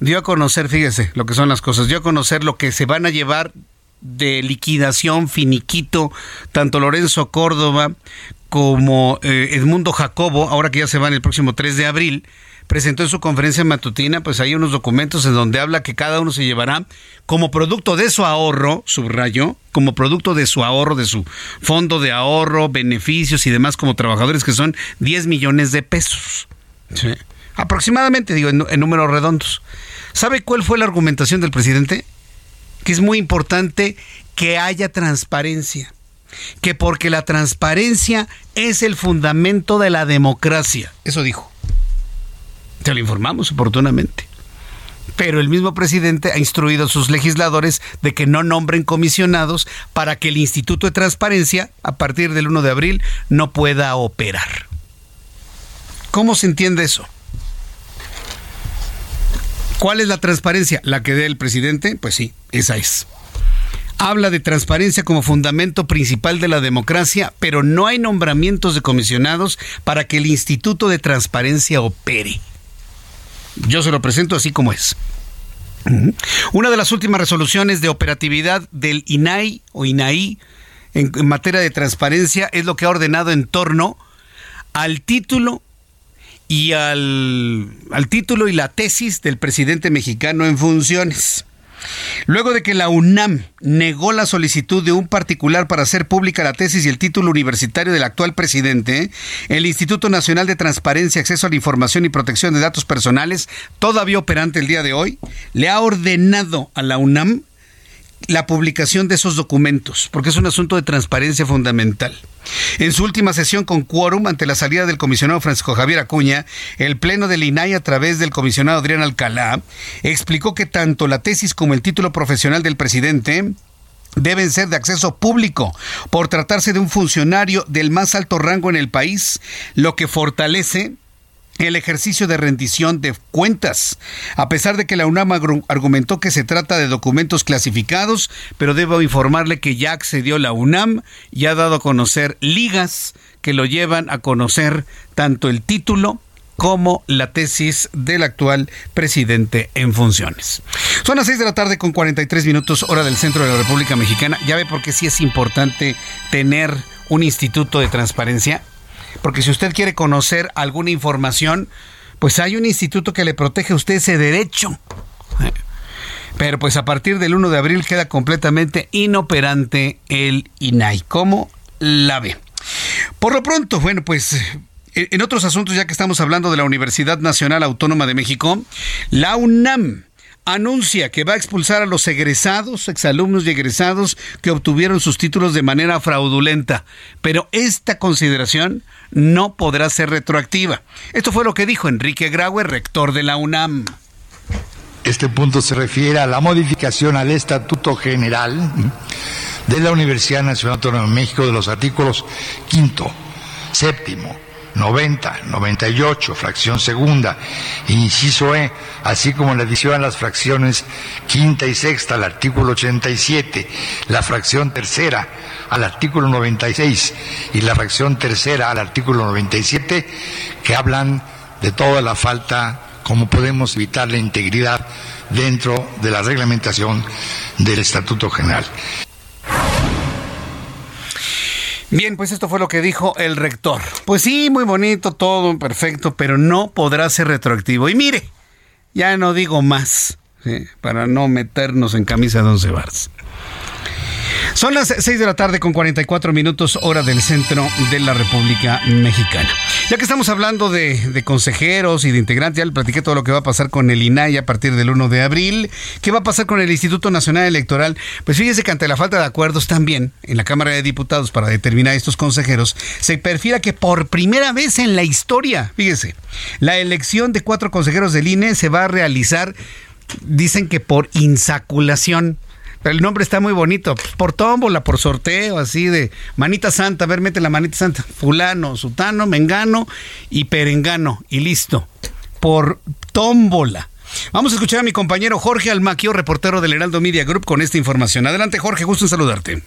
dio a conocer, fíjese lo que son las cosas, dio a conocer lo que se van a llevar de liquidación, finiquito, tanto Lorenzo Córdoba como eh, Edmundo Jacobo, ahora que ya se van el próximo 3 de abril, presentó en su conferencia matutina, pues hay unos documentos en donde habla que cada uno se llevará como producto de su ahorro, subrayo, como producto de su ahorro, de su fondo de ahorro, beneficios y demás como trabajadores que son 10 millones de pesos. Aproximadamente, digo, en, en números redondos. ¿Sabe cuál fue la argumentación del presidente? Que es muy importante que haya transparencia que porque la transparencia es el fundamento de la democracia. Eso dijo. Te lo informamos oportunamente. Pero el mismo presidente ha instruido a sus legisladores de que no nombren comisionados para que el Instituto de Transparencia, a partir del 1 de abril, no pueda operar. ¿Cómo se entiende eso? ¿Cuál es la transparencia? ¿La que dé el presidente? Pues sí, esa es. Habla de transparencia como fundamento principal de la democracia, pero no hay nombramientos de comisionados para que el Instituto de Transparencia opere. Yo se lo presento así como es. Una de las últimas resoluciones de operatividad del INAI o INAI en, materia de transparencia es lo que ha ordenado en torno al título y al, al título y la tesis del presidente mexicano en funciones. Luego de que la UNAM negó la solicitud de un particular para hacer pública la tesis y el título universitario del actual presidente, el Instituto Nacional de Transparencia, Acceso a la Información y Protección de Datos Personales, todavía operante el día de hoy, le ha ordenado a la UNAM la publicación de esos documentos, porque es un asunto de transparencia fundamental. En su última sesión con quórum ante la salida del comisionado Francisco Javier Acuña, el Pleno del INAI a través del comisionado Adrián Alcalá explicó que tanto la tesis como el título profesional del presidente deben ser de acceso público por tratarse de un funcionario del más alto rango en el país, lo que fortalece el ejercicio de rendición de cuentas. A pesar de que la UNAM argumentó que se trata de documentos clasificados, pero debo informarle que ya accedió la UNAM y ha dado a conocer ligas que lo llevan a conocer tanto el título como la tesis del actual presidente en funciones. Son las 6 de la tarde con 43 minutos hora del centro de la República Mexicana. Ya ve por qué sí es importante tener un instituto de transparencia porque si usted quiere conocer alguna información, pues hay un instituto que le protege a usted ese derecho. Pero pues a partir del 1 de abril queda completamente inoperante el INAI. ¿Cómo la ve? Por lo pronto, bueno, pues en otros asuntos, ya que estamos hablando de la Universidad Nacional Autónoma de México, la UNAM anuncia que va a expulsar a los egresados, exalumnos y egresados que obtuvieron sus títulos de manera fraudulenta. Pero esta consideración no podrá ser retroactiva. Esto fue lo que dijo Enrique Graue, rector de la UNAM. Este punto se refiere a la modificación al Estatuto General de la Universidad Nacional Autónoma de México de los artículos quinto, séptimo, 90, 98, fracción segunda, inciso E, así como la adición a las fracciones quinta y sexta al artículo 87, la fracción tercera al artículo 96 y la fracción tercera al artículo 97, que hablan de toda la falta, cómo podemos evitar la integridad dentro de la reglamentación del Estatuto General. Bien, pues esto fue lo que dijo el rector. Pues sí, muy bonito, todo perfecto, pero no podrá ser retroactivo. Y mire, ya no digo más, para no meternos en camisa de once bars. Son las 6 de la tarde con 44 minutos hora del centro de la República Mexicana. Ya que estamos hablando de, consejeros y de integrantes, ya le platiqué todo lo que va a pasar con el INAI a partir del 1 de abril. ¿Qué va a pasar con el Instituto Nacional Electoral? Pues fíjese que ante la falta de acuerdos también en la Cámara de Diputados para determinar estos consejeros, se perfila que por primera vez en la historia, fíjese, la elección de cuatro consejeros del INE se va a realizar, dicen que por insaculación. El nombre está muy bonito. Por tómbola, por sorteo, así de manita santa. A ver, mete la manita santa. Fulano, sutano, mengano y perengano. Y listo. Por tómbola. Vamos a escuchar a mi compañero Jorge Almaquio, reportero del Heraldo Media Group, con esta información. Adelante, Jorge, gusto en saludarte.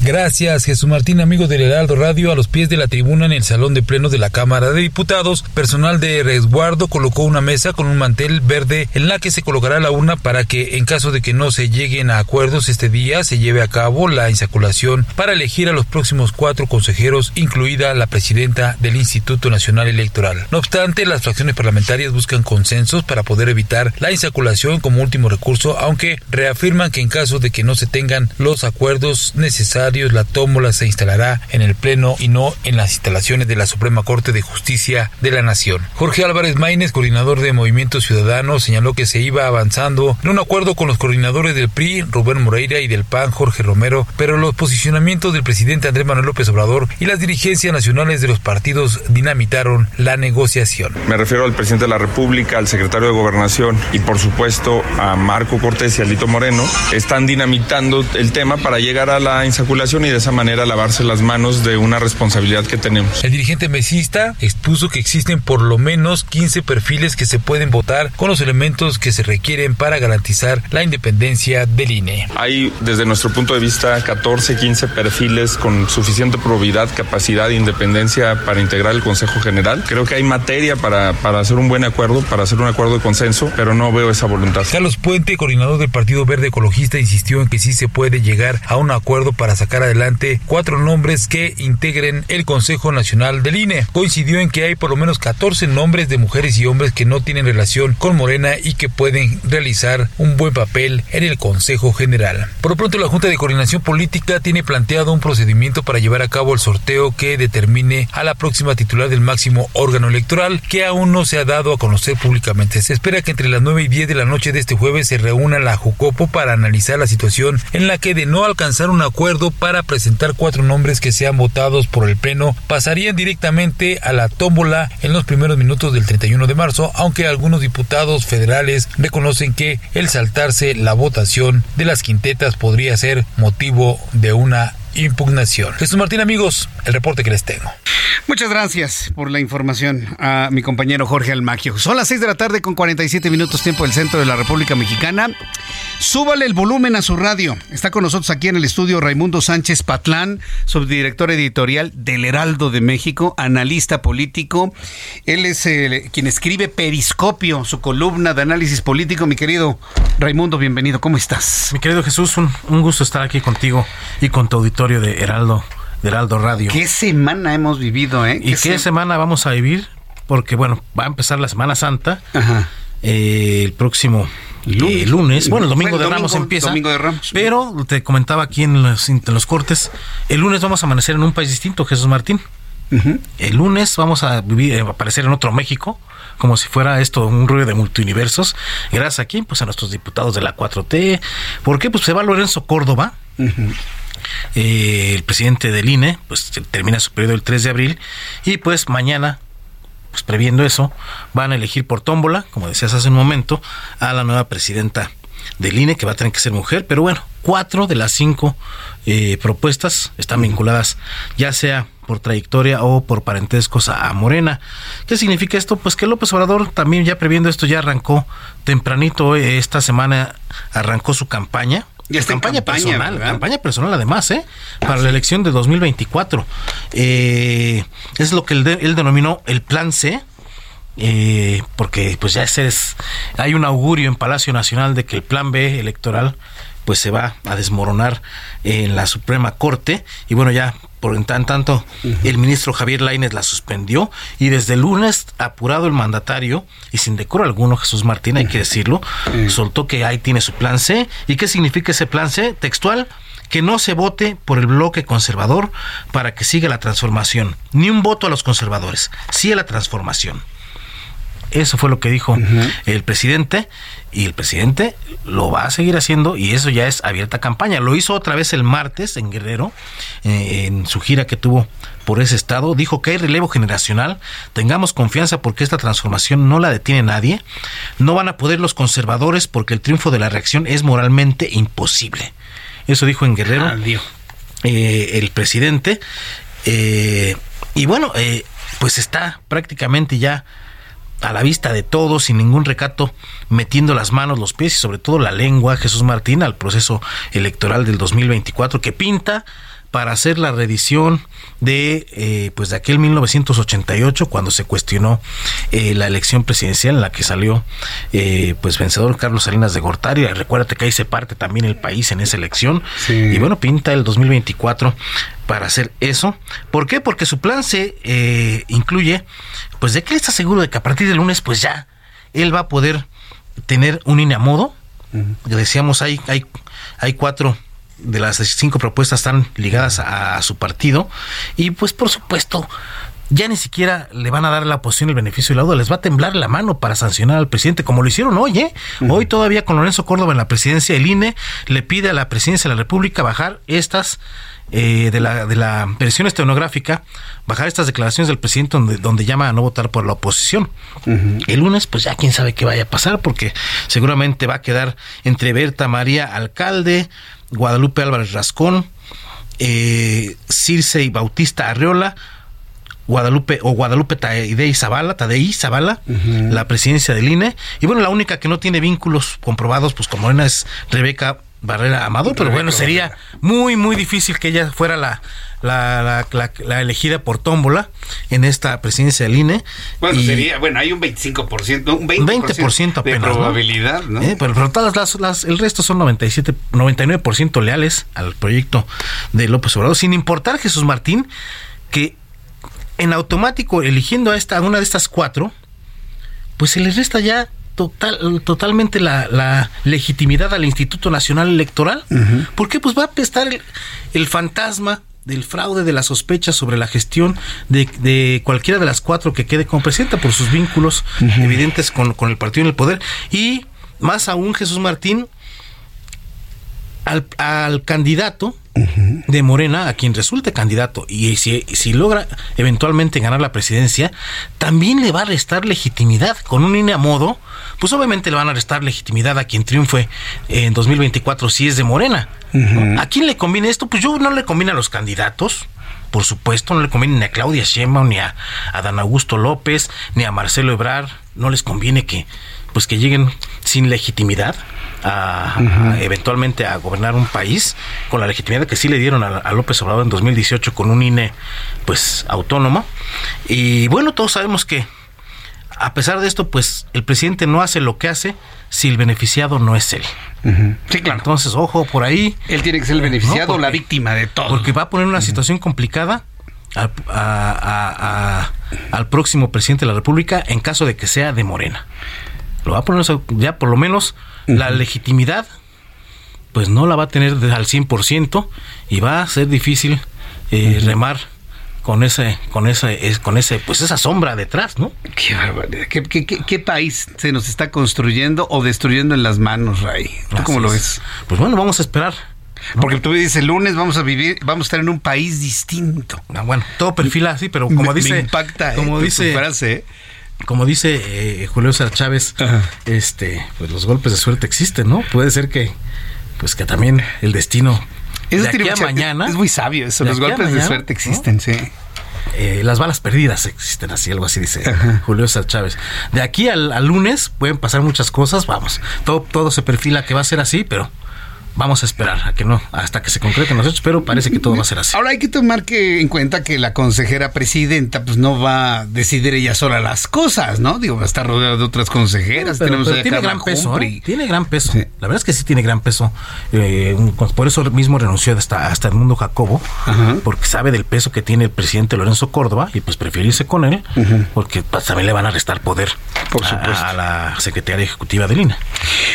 Gracias, Jesús Martín, amigo del Heraldo Radio. A los pies de la tribuna en el Salón de Pleno de la Cámara de Diputados, personal de resguardo colocó una mesa con un mantel verde en la que se colocará la urna para que, en caso de que no se lleguen a acuerdos este día, se lleve a cabo la insaculación para elegir a los próximos cuatro consejeros, incluida la presidenta del Instituto Nacional Electoral. No obstante, las fracciones parlamentarias buscan consensos para poder evitar la insaculación como último recurso, aunque reafirman que en caso de que no se tengan los acuerdos necesarios, la tómbola se instalará en el Pleno y no en las instalaciones de la Suprema Corte de Justicia de la Nación. Jorge Álvarez Maínez, coordinador de Movimiento Ciudadano, señaló que se iba avanzando en un acuerdo con los coordinadores del PRI, Rubén Moreira, y del PAN, Jorge Romero, pero los posicionamientos del presidente Andrés Manuel López Obrador y las dirigencias nacionales de los partidos dinamitaron la negociación. Me refiero al presidente de la República, al secretario de Gobernación y por supuesto a Marco Cortés y a Lito Moreno, están dinamitando el tema para llegar a la y de esa manera lavarse las manos de una responsabilidad que tenemos. El dirigente mesista expuso que existen por lo menos 15 perfiles que se pueden votar con los elementos que se requieren para garantizar la independencia del INE. Hay desde nuestro punto de vista 14, 15 perfiles con suficiente probidad, capacidad e independencia para integrar el Consejo General. Creo que hay materia para, para hacer un buen acuerdo, para hacer un acuerdo de consenso, pero no veo esa voluntad. Carlos Puente, coordinador del Partido Verde Ecologista, insistió en que sí se puede llegar a un acuerdo para sacar adelante cuatro nombres que integren el Consejo Nacional del INE. Coincidió en que hay por lo menos 14 nombres de mujeres y hombres que no tienen relación con Morena y que pueden realizar un buen papel en el Consejo General. Por lo pronto, la Junta de Coordinación Política tiene planteado un procedimiento para llevar a cabo el sorteo que determine a la próxima titular del máximo órgano electoral, que aún no se ha dado a conocer públicamente. Se espera que entre las 9 y 10 de la noche de este jueves se reúna la Jucopo para analizar la situación en la que de no alcanzar un acuerdo para presentar cuatro nombres que sean votados por el Pleno pasarían directamente a la tómbola en los primeros minutos del 31 de marzo, aunque algunos diputados federales reconocen que el saltarse la votación de las quintetas podría ser motivo de una impugnación. Jesús Martín, amigos, el reporte que les tengo. Muchas gracias por la información a mi compañero Jorge Almaquio. Son las 6 de la tarde con 47 minutos tiempo del centro de la República Mexicana. Súbale el volumen a su radio. Está con nosotros aquí en el estudio Raimundo Sánchez Patlán, subdirector editorial del Heraldo de México, analista político. Él es eh, quien escribe Periscopio, su columna de análisis político. Mi querido Raimundo, bienvenido. ¿Cómo estás? Mi querido Jesús, un, un gusto estar aquí contigo y con tu auditorio de Heraldo de Heraldo Radio. ¿Qué semana hemos vivido, eh? ¿Y qué, semana vamos a vivir? Porque, bueno, va a empezar la Semana Santa. Ajá. Eh, el próximo lunes. lunes. Bueno, el domingo de Ramos empieza. Domingo de Ramos. Pero te comentaba aquí en los, en los cortes, el lunes vamos a amanecer en un país distinto, Jesús Martín. El lunes vamos a vivir, a aparecer en otro México, como si fuera esto un ruido de multiuniversos. Gracias aquí, pues a nuestros diputados de la 4T. ¿Por qué? Pues se va Lorenzo Córdoba. Eh, el presidente del INE, pues termina su periodo el 3 de abril y pues mañana, pues previendo eso, van a elegir por tómbola, como decías hace un momento, a la nueva presidenta del INE, que va a tener que ser mujer, pero bueno, cuatro de las cinco eh, propuestas están vinculadas ya sea por trayectoria o por parentescos a, Morena. ¿Qué significa esto? Pues que López Obrador también ya previendo esto ya arrancó tempranito eh, esta semana arrancó su campaña y esta campaña, campaña, personal, ¿verdad? campaña personal además, ¿eh? Para la elección de 2024. Eh, es lo que él, de- él denominó el Plan C. eh, porque pues ya ese es hay un augurio en Palacio Nacional de que el plan B electoral pues se va a desmoronar en la Suprema Corte y bueno ya por en tan tanto el ministro Javier Lainez la suspendió y desde el lunes apurado el mandatario y sin decoro alguno Jesús Martín hay que decirlo soltó que ahí tiene su plan C. Y qué significa ese plan C textual que no se vote por el bloque conservador para que siga la transformación. Ni un voto a los conservadores sí a la transformación. Eso fue lo que dijo el presidente y el presidente lo va a seguir haciendo y eso ya es abierta campaña. Lo hizo otra vez el martes en Guerrero, eh, en su gira que tuvo por ese estado. Dijo que hay relevo generacional, tengamos confianza porque esta transformación no la detiene nadie. No van a poder los conservadores porque el triunfo de la reacción es moralmente imposible. Eso dijo en Guerrero Adiós. eh, el presidente. eh, y bueno, eh, pues está prácticamente ya a la vista de todos, sin ningún recato, metiendo las manos, los pies y sobre todo la lengua, Jesús Martín, al proceso electoral del 2024 que pinta para hacer la reedición de eh, pues de aquel 1988 cuando se cuestionó eh, la elección presidencial en la que salió eh, pues vencedor Carlos Salinas de Gortari. Recuérdate que ahí se parte también el país en esa elección. Y bueno pinta el 2024 para hacer eso. ¿por qué? porque su plan se eh, incluye pues de que él está seguro de que a partir del lunes pues ya él va a poder tener un INE a modo. Ya decíamos hay hay hay cuatro de las cinco propuestas están ligadas a, a su partido. Y pues por supuesto ya ni siquiera le van a dar la oposición el beneficio de la duda, les va a temblar la mano para sancionar al presidente, como lo hicieron hoy, ¿eh? Hoy todavía con Lorenzo Córdoba en la presidencia, el INE le pide a la presidencia de la República bajar estas eh, de, la, de la versión estenográfica, bajar estas declaraciones del presidente donde, donde llama a no votar por la oposición. El lunes, pues ya quién sabe qué vaya a pasar, porque seguramente va a quedar entre Berta María Alcalde, Guadalupe Álvarez Rascón, eh, Circe y Bautista Arreola, Guadalupe o Guadalupe Tadei Zavala, Tadei Zavala, la presidencia del INE. Y bueno, la única que no tiene vínculos comprobados, pues como Morena es Rebeca Barrera Amado, pero bueno, sería muy, muy difícil que ella fuera la, la, la, la- elegida por tómbola en esta presidencia del INE. Bueno, Y- sería, bueno, hay un 25%, un 20%, 20% apenas, de probabilidad, ¿no? Eh, pero, pero todas las, las- el resto son 97, 99% leales al proyecto de López Obrador, sin importar Jesús Martín, que en automático, eligiendo a esta, a una de estas cuatro, pues se le resta ya total, totalmente la, la legitimidad al Instituto Nacional Electoral. ¿Por qué? Pues va a apestar el, el fantasma del fraude, de la sospecha sobre la gestión de, de cualquiera de las cuatro que quede como presidenta por sus vínculos evidentes con, con el partido en el poder. Y más aún, Jesús Martín, al, al candidato de Morena, a quien resulte candidato, y si, si logra eventualmente ganar la presidencia, también le va a restar legitimidad con un INE a modo, pues obviamente le van a restar legitimidad a quien triunfe en 2024 si es de Morena. ¿A quién le conviene esto? Pues yo no le conviene a los candidatos, por supuesto, no le conviene ni a Claudia Sheinbaum, ni a, a Dan Augusto López, ni a Marcelo Ebrard, no les conviene que pues que lleguen sin legitimidad a, a eventualmente a gobernar un país con la legitimidad que sí le dieron a, a López Obrador en 2018 con un INE pues autónomo y bueno todos sabemos que a pesar de esto pues el presidente no hace lo que hace si el beneficiado no es él Sí, claro. entonces ojo por ahí Él tiene que ser el beneficiado o No, la víctima de todo. porque va a poner una situación complicada al, a- a- a- al próximo presidente de la República en caso de que sea de Morena. Lo va a poner ya por lo menos la legitimidad, pues no la va a tener al 100% y va a ser difícil eh, remar con ese, con ese, es- con ese, pues esa sombra detrás, ¿no? Qué barbaridad. ¿Qué, qué- qué- qué país se nos está construyendo o destruyendo en las manos, Ray? ¿Tú Así cómo lo es. ves? Pues bueno, vamos a esperar. Porque tú dices, el lunes vamos a vivir, vamos a estar en un país distinto. Ah, bueno, todo perfila así, pero como Me- dice, me impacta, eh, como tu- tu dice, frase, eh. Como dice eh, Julio César Chávez, este, pues los golpes de suerte existen, ¿no? Puede ser que, pues que también el destino Eso de aquí a mañana, Es muy sabio eso. Los golpes de suerte ¿no? existen, sí. eh, las balas perdidas existen, así algo así dice Julio César Chávez. De aquí al, al lunes pueden pasar muchas cosas, vamos, todo, todo se perfila que va a ser así, pero vamos a esperar a que no, hasta que se concreten los hechos, pero parece que todo va a ser así. Ahora hay que tomar que en cuenta que la consejera presidenta pues no va a decidir ella sola las cosas, ¿no? Digo, va a estar rodeada de otras consejeras. Pero- Tenemos pero ahí a tiene gran peso. ¿eh? tiene gran peso. La verdad es que sí tiene gran peso. Eh, un- por eso mismo renunció hasta, hasta el mundo Jacobo, porque sabe del peso que tiene el presidente Lorenzo Córdoba y pues prefiere irse con él, porque pues, también le van a restar poder Por a- a, la secretaria ejecutiva del INE.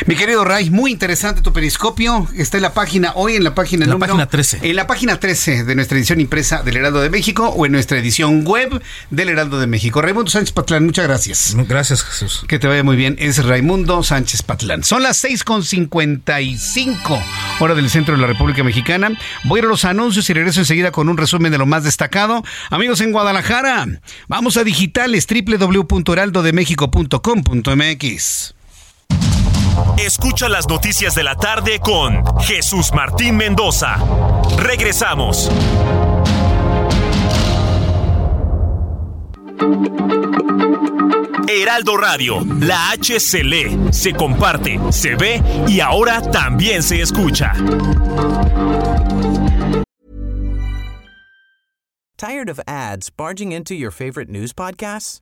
Mi querido Ray, muy interesante tu periscopio. Está en la página, hoy en la página La número- página 13. En la página 13 de nuestra edición impresa del Heraldo de México o en nuestra edición web del Heraldo de México. Raimundo Sánchez Patlán, muchas gracias. Gracias, Jesús. Que te vaya muy bien. Es Raimundo Sánchez Patlán. Son las 6.55 hora del centro de la República Mexicana. Voy a ir a los anuncios y regreso enseguida con un resumen de lo más destacado. Amigos en Guadalajara, vamos a digitales www.heraldodemexico.com.mx. Escucha las noticias de la tarde con Jesús Martín Mendoza. Regresamos. Heraldo Radio, la H se lee, se comparte, se ve y ahora también se escucha. Tired of ads barging into your favorite news podcasts?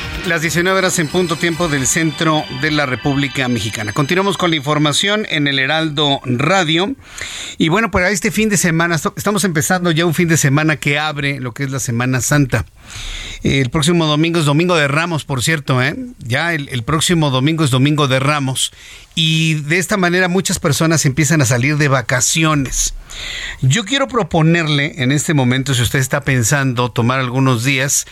las 19 horas en punto tiempo del centro de la República Mexicana. Continuamos con la información en el Heraldo Radio. Y bueno, para este fin de semana, estamos empezando ya un fin de semana que abre lo que es la Semana Santa. El próximo domingo es Domingo de Ramos, por cierto, ¿eh? Ya el, el próximo domingo es Domingo de Ramos. Y de esta manera muchas personas empiezan a salir de vacaciones. Yo quiero proponerle en este momento, si usted está pensando tomar algunos días,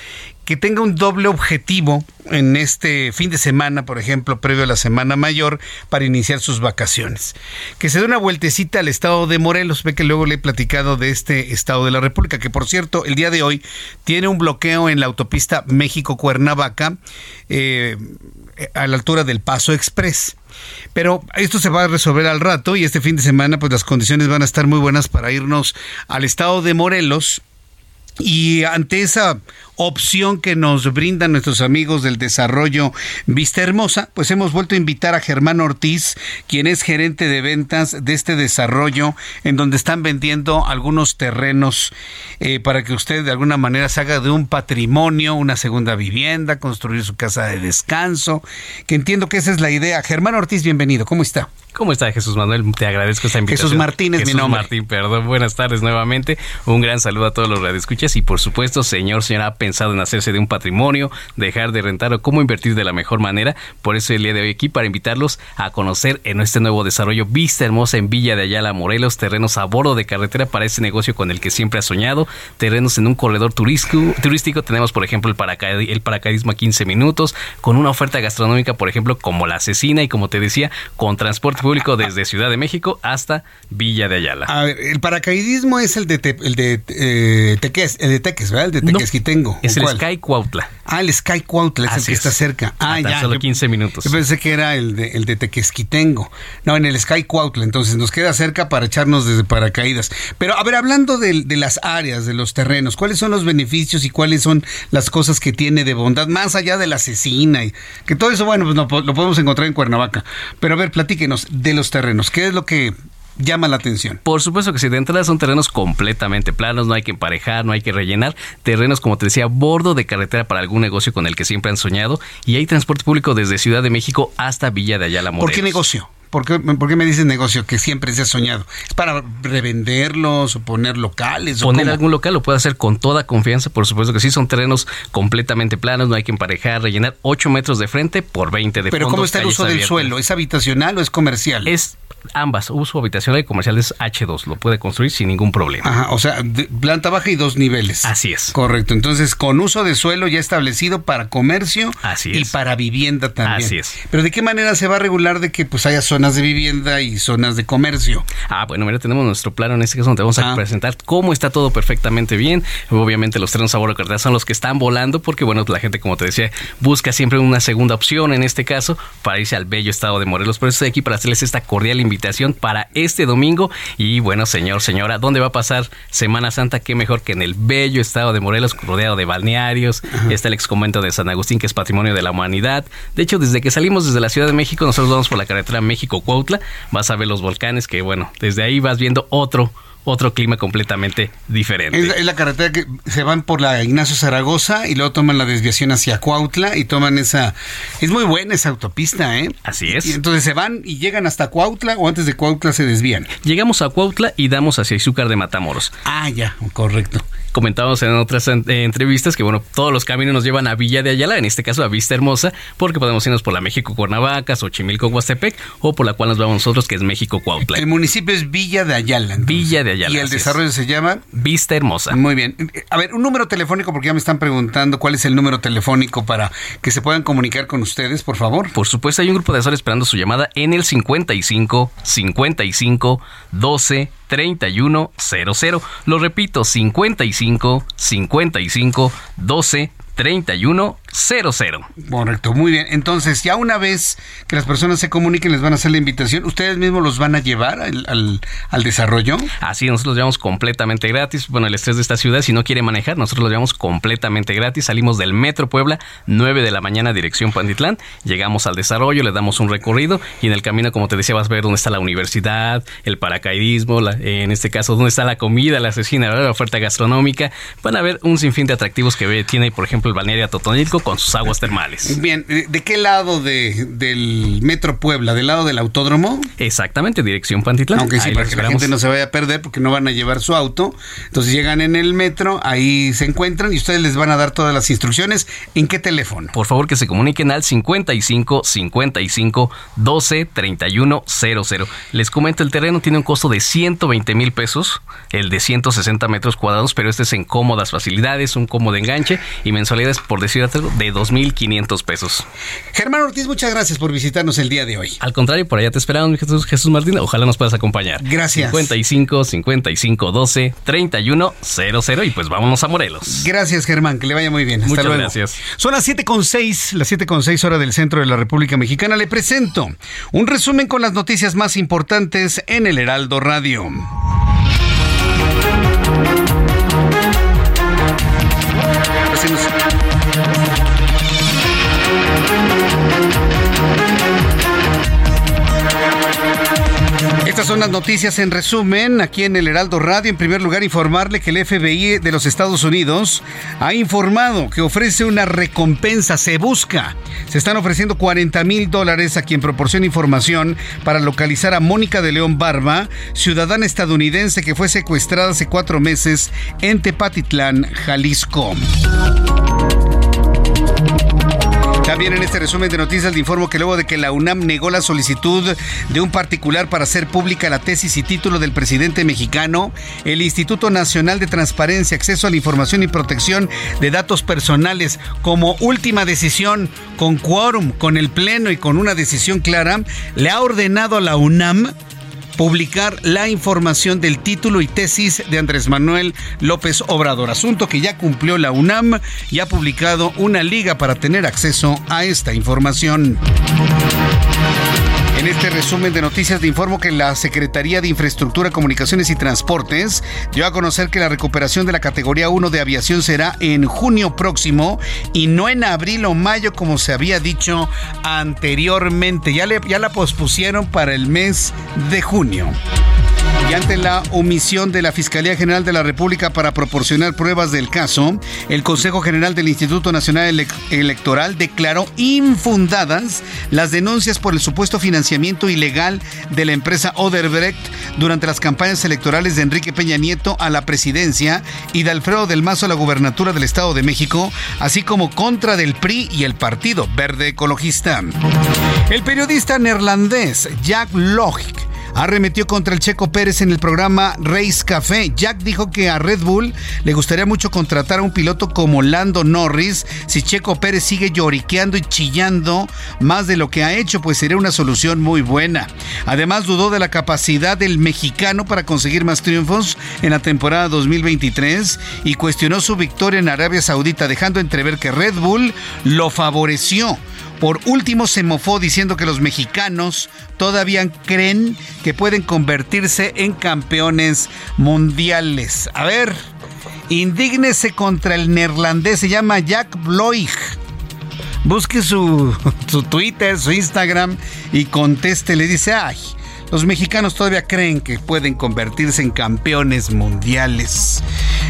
que tenga un doble objetivo en este fin de semana, por ejemplo, previo a la Semana Mayor, para iniciar sus vacaciones. Que se dé una vueltecita al estado de Morelos. Ve que luego le he platicado de este estado de la República, que por cierto, el día de hoy tiene un bloqueo en la autopista México-Cuernavaca eh, a la altura del Paso Express. Pero esto se va a resolver al rato y este fin de semana pues las condiciones van a estar muy buenas para irnos al estado de Morelos y ante esa opción que nos brindan nuestros amigos del desarrollo Vista Hermosa, pues hemos vuelto a invitar a Germán Ortiz, quien es gerente de ventas de este desarrollo, en donde están vendiendo algunos terrenos eh, para que usted de alguna manera se haga de un patrimonio, una segunda vivienda, construir su casa de descanso, que entiendo que esa es la idea. Germán Ortiz, bienvenido, ¿cómo está? ¿Cómo está Jesús Manuel? Te agradezco esta invitación. Jesús Martínez, Jesús mi nombre. Martín, perdón. Buenas tardes nuevamente. Un gran saludo a todos los radioescuchas y por supuesto, señor, señora, pensado en hacerse de un patrimonio, dejar de rentar o cómo invertir de la mejor manera. Por eso el día de hoy aquí para invitarlos a conocer en este nuevo desarrollo Vista Hermosa en Villa de Ayala, Morelos, terrenos a bordo de carretera para ese negocio con el que siempre ha soñado, terrenos en un corredor turístico. turístico. Tenemos, por ejemplo, el, paracaid el paracaidismo a 15 minutos, con una oferta gastronómica, por ejemplo, como la asesina y como te decía, con transporte público desde Ciudad de México hasta Villa de Ayala. A ver, el paracaidismo es el de, te, el de eh, Teques, el de Teques, ¿verdad? El de Tequesquitengo. Es el Sky Cuautla. Ah, el Sky Cuautla es Así el que es. está cerca. Ah, ya. solo yo- 15 minutos. Yo pensé que era el de, el de Tequesquitengo. No, en el Sky Cuautla. Entonces nos queda cerca para echarnos desde paracaídas. Pero a ver, hablando de, de las áreas, de los terrenos, ¿cuáles son los beneficios y cuáles son las cosas que tiene de bondad, más allá de la asesina? Y que todo eso, bueno, pues no, lo podemos encontrar en Cuernavaca. Pero a ver, platíquenos de los terrenos. ¿Qué es lo que llama la atención? Por supuesto que sí, de entrada son terrenos completamente planos, no hay que emparejar, no hay que rellenar. Terrenos, como te decía, bordo de carretera para algún negocio con el que siempre han soñado. Y hay transporte público desde Ciudad de México hasta Villa de Ayala, Morelos. ¿Por qué negocio? ¿Por qué, por qué me dices negocio que siempre se ha soñado? ¿Es para revenderlos o poner locales? Poner algún local lo puede hacer con toda confianza, por supuesto que sí, son terrenos completamente planos, no hay que emparejar, rellenar 8 metros de frente por 20 de Pero fondo, ¿cómo está el uso del suelo? ¿Es habitacional o es comercial? Es ambas, uso habitacional y comercial es H2, lo puede construir sin ningún problema. Ajá, o sea, de- planta baja y dos niveles. Así es. Correcto. Entonces, con uso de suelo ya establecido para comercio Así y es. para vivienda también. Así es. Pero ¿de qué manera se va a regular de que pues haya zonas de vivienda y zonas de comercio? Ah, bueno, mira, tenemos nuestro plano en este caso donde vamos a Ah. presentar cómo está todo perfectamente bien. Obviamente los trenes a bordo carretera son los que están volando porque, bueno, la gente, como te decía, busca siempre una segunda opción en este caso para irse al bello estado de Morelos. Por eso estoy aquí para hacerles esta cordial invitación para este domingo. Y bueno, señor, señora, ¿dónde va a pasar Semana Santa? Qué mejor que en el bello estado de Morelos, rodeado de balnearios. Está el ex convento de San Agustín, que es patrimonio de la humanidad. De hecho, desde que salimos desde la Ciudad de México, nosotros vamos por la carretera México-Cuautla. Vas a ver los volcanes, que bueno, desde ahí vas viendo otro otro clima completamente diferente. Es, es la carretera que se van por la Ignacio Zaragoza y luego toman la desviación hacia Cuautla y toman esa... Es muy buena esa autopista, ¿eh? Así es. Y entonces se van y llegan hasta Cuautla o antes de Cuautla se desvían. Llegamos a Cuautla y damos hacia Izúcar de Matamoros. Ah, ya, correcto. Comentábamos en otras eh, entrevistas que, bueno, todos los caminos nos llevan a Villa de Ayala, en este caso a Vista Hermosa, porque podemos irnos por la México-Cuernavaca, Xochimilco, Huastepec, o por la cual nos vamos nosotros, que es México-Cuautla. El municipio es Villa de Ayala. entonces. Villa de Ayala. Y el es. desarrollo se llama Vista Hermosa. Muy bien. A ver, un número telefónico, porque ya me están preguntando cuál es el número telefónico para que se puedan comunicar con ustedes, por favor. Por supuesto, hay un grupo de asesores esperando su llamada en el 55 55 12 31 00. Lo repito, 55 55 12 31 00. Correcto, muy bien. Entonces, ya una vez que las personas se comuniquen, les van a hacer la invitación, ¿ustedes mismos los van a llevar al, al- al desarrollo? Así, nosotros los llevamos completamente gratis. Bueno, el estrés de esta ciudad, si no quiere manejar, nosotros los llevamos completamente gratis. Salimos del Metro Puebla, 9 de la mañana, dirección Pantitlán. Llegamos al desarrollo, le damos un recorrido y en el camino, como te decía, vas a ver dónde está la universidad, el paracaidismo, la- en este caso, dónde está la comida, la asesina, la oferta gastronómica. Van a ver un sinfín de atractivos que ve- tiene, por ejemplo, el balneario Totonilco con sus aguas termales. Bien, ¿de, de qué lado de, del Metro Puebla? ¿Del lado del autódromo? Exactamente, dirección Pantitlán. Aunque sí, Ahí para que la gente no se vaya a perder porque no van a llevar su auto. Entonces llegan en el metro, ahí se encuentran y ustedes les van a dar todas las instrucciones. ¿En qué teléfono? Por favor, que se comuniquen al 55 55 12 31 00. Les comento, el terreno tiene un costo de 120 mil pesos, el de 160 metros cuadrados, pero este es en cómodas facilidades, un cómodo enganche y mensualidades, por decir algo, de 2.500 pesos. Germán Ortiz, muchas gracias por visitarnos el día de hoy. Al contrario, por allá te esperamos, Jesús, Jesús Martín. Ojalá nos puedas acompañar. Gracias. 55 55 12 31 00 y pues vámonos a Morelos. Gracias, Germán, que le vaya muy bien. Hasta Muchas luego. gracias. Son las 7.6, las 7.6 hora del centro de la República Mexicana. Le presento un resumen con las noticias más importantes en el Heraldo Radio. Son las noticias en resumen aquí en el Heraldo Radio. En primer lugar, informarle que el FBI de los Estados Unidos ha informado que ofrece una recompensa, se busca. Se están ofreciendo 40 mil dólares a quien proporcione información para localizar a Mónica de León Barba, ciudadana estadounidense que fue secuestrada hace cuatro meses en Tepatitlán, Jalisco. También en este resumen de noticias le informo que luego de que la UNAM negó la solicitud de un particular para hacer pública la tesis y título del presidente mexicano, el Instituto Nacional de Transparencia, Acceso a la Información y Protección de Datos Personales, como última decisión, con quórum, con el Pleno y con una decisión clara, le ha ordenado a la UNAM publicar la información del título y tesis de Andrés Manuel López Obrador, asunto que ya cumplió la UNAM y ha publicado una liga para tener acceso a esta información. En este resumen de noticias le informo que la Secretaría de Infraestructura, Comunicaciones y Transportes dio a conocer que la recuperación de la categoría 1 de aviación será en junio próximo y no en abril o mayo como se había dicho anteriormente. Ya, le, ya la pospusieron para el mes de junio. Y ante la omisión de la Fiscalía General de la República para proporcionar pruebas del caso, el Consejo General del Instituto Nacional Electoral declaró infundadas las denuncias por el supuesto financiamiento ilegal de la empresa Oderbrecht durante las campañas electorales de Enrique Peña Nieto a la presidencia y de Alfredo del Mazo a la gubernatura del Estado de México, así como contra del PRI y el Partido Verde Ecologista. El periodista neerlandés Jack Logic arremetió contra el Checo Pérez en el programa Race Café. Jack dijo que a Red Bull le gustaría mucho contratar a un piloto como Lando Norris si Checo Pérez sigue lloriqueando y chillando más de lo que ha hecho, pues sería una solución muy buena. Además dudó de la capacidad del mexicano para conseguir más triunfos en la temporada 2023 y cuestionó su victoria en Arabia Saudita, dejando entrever que Red Bull lo favoreció por último, se mofó diciendo que los mexicanos todavía creen que pueden convertirse en campeones mundiales. A ver, indígnese contra el neerlandés, se llama Jack Bloig. Busque su, su Twitter, su Instagram y conteste. Le dice, ay, los mexicanos todavía creen que pueden convertirse en campeones mundiales.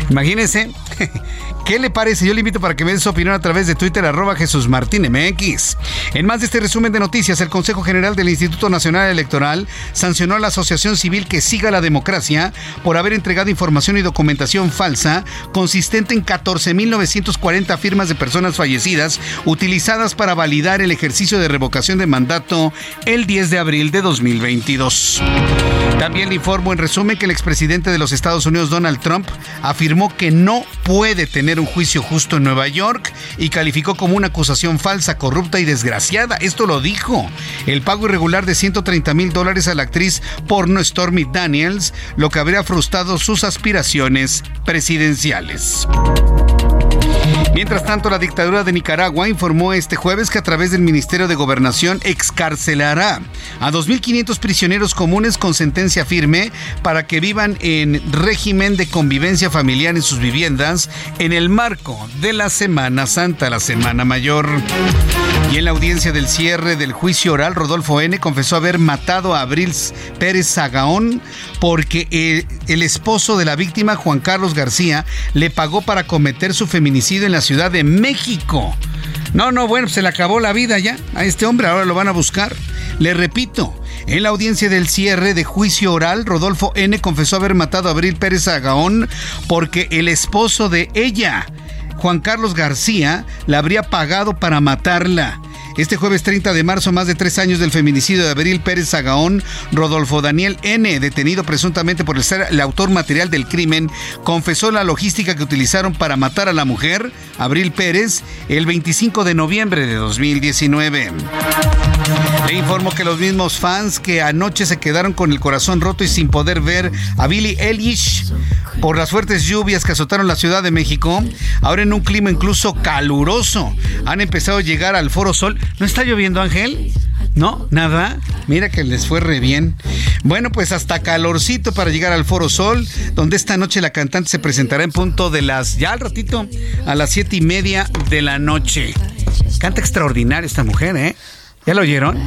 Imagínense ¿Qué le parece? Yo le invito para que me su opinión a través de Twitter, arroba Jesús Martín MX. En más de este resumen de noticias, el Consejo General del Instituto Nacional Electoral sancionó a la Asociación Civil que siga la democracia por haber entregado información y documentación falsa consistente en 14.940 firmas de personas fallecidas utilizadas para validar el ejercicio de revocación de mandato el 10 de abril de 2022. También le informo en resumen que el expresidente de los Estados Unidos, Donald Trump, afirmó que no puede tener un juicio justo en Nueva York y calificó como una acusación falsa, corrupta y desgraciada. Esto lo dijo. El pago irregular de 130 mil dólares a la actriz porno Stormy Daniels, lo que habría frustrado sus aspiraciones presidenciales. Mientras tanto, la dictadura de Nicaragua informó este jueves que a través del Ministerio de Gobernación excarcelará a 2.500 prisioneros comunes con sentencia firme para que vivan en régimen de convivencia familiar en sus viviendas en el marco de la Semana Santa, la Semana Mayor. Y en la audiencia del cierre del juicio oral, Rodolfo N. confesó haber matado a Abril Pérez Zagaón porque el, el esposo de la víctima, Juan Carlos García, le pagó para cometer su feminicidio en la Ciudad de México. No, no, bueno, se le acabó la vida ya a este hombre, ahora lo van a buscar. Le repito, en la audiencia del cierre de juicio oral, Rodolfo N. confesó haber matado a Abril Pérez Agaón porque el esposo de ella, Juan Carlos García, la habría pagado para matarla. Este jueves 30 de marzo, más de tres años del feminicidio de Abril Pérez Zagaón, Rodolfo Daniel N., detenido presuntamente por ser el autor material del crimen, confesó la logística que utilizaron para matar a la mujer, Abril Pérez, el 25 de noviembre de 2019. Le informo que los mismos fans que anoche se quedaron con el corazón roto y sin poder ver a Billy Eilish por las fuertes lluvias que azotaron la Ciudad de México, ahora en un clima incluso caluroso, han empezado a llegar al Foro Sol. ¿No está lloviendo, Ángel? No, nada. Mira que les fue re bien. Bueno, pues hasta calorcito para llegar al Foro Sol, donde esta noche la cantante se presentará en punto de las, ya al ratito, a las siete y media de la noche. Canta extraordinaria esta mujer, ¿eh? ¿Ya lo oyeron?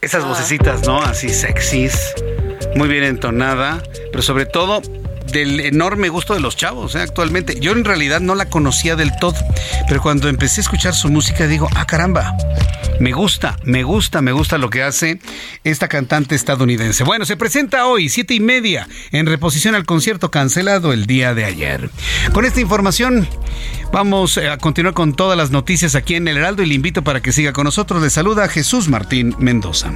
Esas vocecitas, ¿no? Así sexys, muy bien entonada, pero sobre todo del enorme gusto de los chavos ¿eh? actualmente. Yo en realidad no la conocía del todo, pero cuando empecé a escuchar su música digo, ah caramba, me gusta, me gusta, me gusta lo que hace esta cantante estadounidense. Bueno, se presenta hoy, siete y media, en reposición al concierto cancelado el día de ayer. Con esta información vamos eh, a continuar con todas las noticias aquí en El Heraldo y le invito para que siga con nosotros. Le saluda Jesús Martín Mendoza.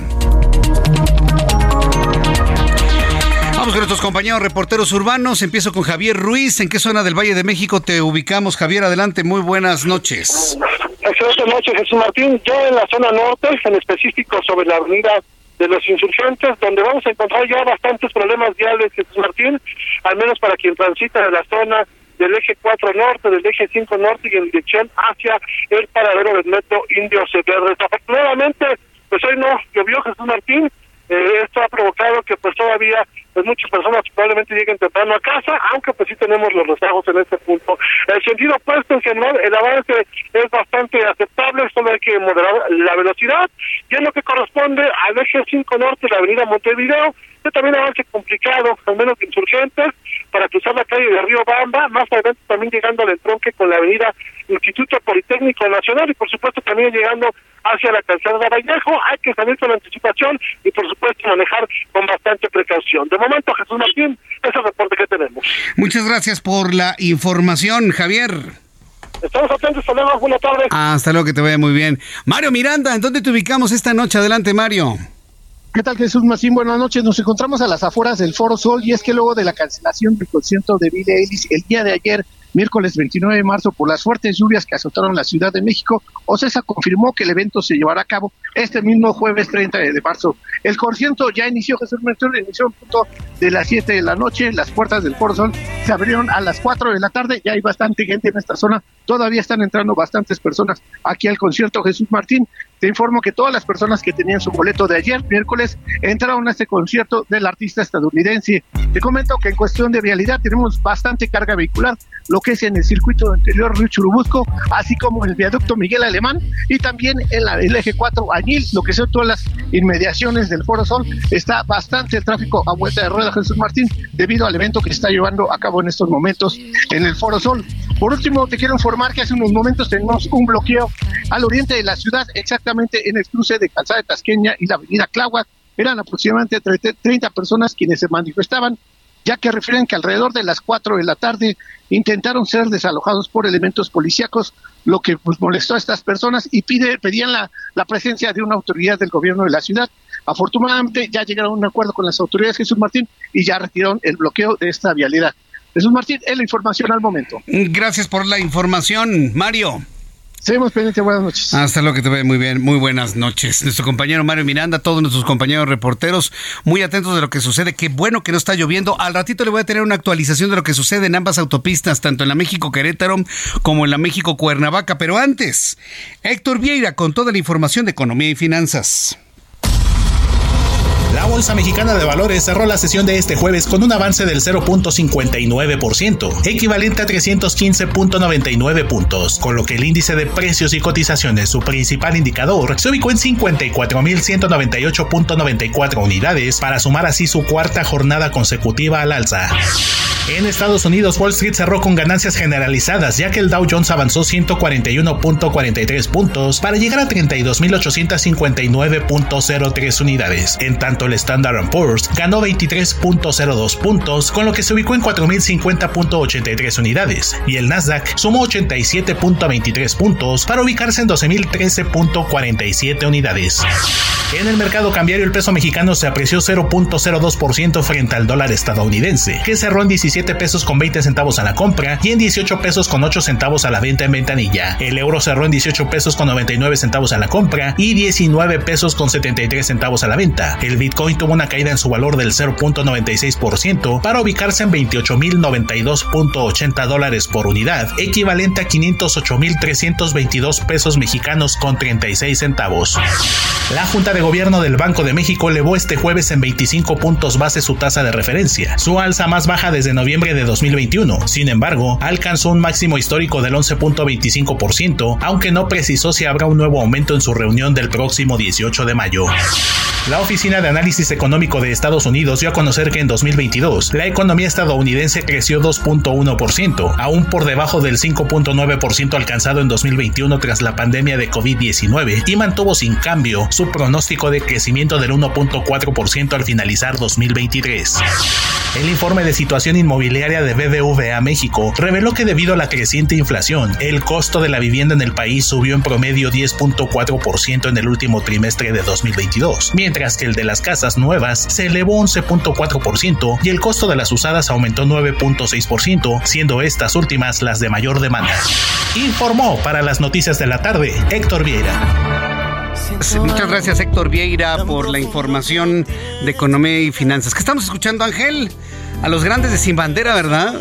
Nuestros compañeros reporteros urbanos. Empiezo con Javier Ruiz. ¿En qué zona del Valle de México te ubicamos? Javier, adelante. Muy buenas noches. Excelente noche, Jesús Martín. Yo en la zona norte, en específico sobre la avenida de los insurgentes, donde vamos a encontrar ya bastantes problemas viales, Jesús Martín, al menos para quien transita de la zona del eje 4 norte, del eje 5 norte y en dirección hacia el paradero del metro Indio Severo. Desafortunadamente, pues hoy no llovió Jesús Martín, eh, esto ha provocado que pues todavía pues muchas personas probablemente lleguen temprano a casa, aunque pues sí tenemos los rezagos en este punto. El sentido opuesto en general, el avance es bastante aceptable, solo hay que moderar la velocidad, y en lo que corresponde al eje 5 norte, la avenida Montevideo, que también avance complicado, al menos de insurgentes, para cruzar la calle de Río Bamba, más adelante también llegando al entronque con la avenida Instituto Politécnico Nacional y por supuesto también llegando hacia la calzada de Vallejo, hay que salir con anticipación y por supuesto manejar con bastante precaución. De momento, Jesús Martín, ese es el reporte que tenemos. Muchas gracias por la información, Javier. Estamos atentos, hasta luego, buenas tardes. Hasta luego, que te vaya muy bien. Mario Miranda, ¿en dónde te ubicamos esta noche? Adelante, Mario. ¿Qué tal Jesús Macín? Buenas noches. Nos encontramos a las afueras del Foro Sol y es que luego de la cancelación del concierto de Billie Eilish el día de ayer, miércoles 29 de marzo, por las fuertes lluvias que azotaron la Ciudad de México, OCESA confirmó que el evento se llevará a cabo este mismo jueves 30 de marzo. El concierto ya inició, Jesús Martín, inició un punto de las 7 de la noche. Las puertas del Foro se abrieron a las 4 de la tarde. Ya hay bastante gente en esta zona. Todavía están entrando bastantes personas aquí al concierto Jesús Martín. Te informo que todas las personas que tenían su boleto de ayer, miércoles, entraron a este concierto del artista estadounidense. Te comento que en cuestión de vialidad tenemos bastante carga vehicular, lo que es en el circuito anterior Río Churubusco, así como el viaducto Miguel Alemán y también en la, el eje 4 Añil, lo que son todas las inmediaciones del Foro Sol. Está bastante tráfico a vuelta de rueda Jesús Martín debido al evento que se está llevando a cabo en estos momentos en el Foro Sol. Por último, te quiero informar que hace unos momentos tenemos un bloqueo al oriente de la ciudad, exactamente en el cruce de Calzada de Tasqueña y la avenida Cláhuac. Eran aproximadamente 30 personas quienes se manifestaban, ya que refieren que alrededor de las 4 de la tarde intentaron ser desalojados por elementos policíacos, lo que pues, molestó a estas personas y pide, pedían la, la presencia de una autoridad del gobierno de la ciudad. Afortunadamente ya llegaron a un acuerdo con las autoridades Jesús Martín y ya retiraron el bloqueo de esta vialidad. Jesús Martín, es la información al momento. Gracias por la información, Mario. Seguimos pendientes, buenas noches. Hasta lo que te ve muy bien, muy buenas noches. Nuestro compañero Mario Miranda, todos nuestros compañeros reporteros, muy atentos de lo que sucede. Qué bueno que no está lloviendo. Al ratito le voy a tener una actualización de lo que sucede en ambas autopistas, tanto en la México Querétaro como en la México Cuernavaca. Pero antes, Héctor Vieira con toda la información de economía y finanzas. La Bolsa Mexicana de Valores cerró la sesión de este jueves con un avance del 0.59%, equivalente a 315.99 puntos, con lo que el índice de precios y cotizaciones, su principal indicador, se ubicó en 54.198.94 unidades para sumar así su cuarta jornada consecutiva al alza. En Estados Unidos, Wall Street cerró con ganancias generalizadas, ya que el Dow Jones avanzó 141.43 puntos para llegar a 32.859.03 unidades. En tanto, el Standard Poor's ganó 23.02 puntos, con lo que se ubicó en 4.050.83 unidades, y el Nasdaq sumó 87.23 puntos para ubicarse en 12.013.47 unidades. En el mercado cambiario, el peso mexicano se apreció 0.02% frente al dólar estadounidense, que cerró en 17 17 pesos con 20 centavos a la compra y en 18 pesos con 8 centavos a la venta en ventanilla. El euro cerró en 18 pesos con 99 centavos a la compra y 19 pesos con 73 centavos a la venta. El Bitcoin tuvo una caída en su valor del 0.96% para ubicarse en 28.092.80 dólares por unidad, equivalente a 508.322 pesos mexicanos con 36 centavos. La Junta de Gobierno del Banco de México elevó este jueves en 25 puntos base su tasa de referencia, su alza más baja desde noviembre de 2021. Sin embargo, alcanzó un máximo histórico del 11.25%, aunque no precisó si habrá un nuevo aumento en su reunión del próximo 18 de mayo. La Oficina de Análisis Económico de Estados Unidos dio a conocer que en 2022 la economía estadounidense creció 2.1%, aún por debajo del 5.9% alcanzado en 2021 tras la pandemia de COVID-19 y mantuvo sin cambio su pronóstico de crecimiento del 1.4% al finalizar 2023. El informe de situación inmobiliaria de BBVA México reveló que debido a la creciente inflación, el costo de la vivienda en el país subió en promedio 10.4% en el último trimestre de 2022, mientras que el de las casas nuevas se elevó 11.4% y el costo de las usadas aumentó 9.6%, siendo estas últimas las de mayor demanda. Informó para las noticias de la tarde Héctor Vieira. Muchas gracias Héctor Vieira por la información de economía y finanzas. ¿Qué estamos escuchando, Ángel? A los grandes de Sin Bandera, ¿verdad?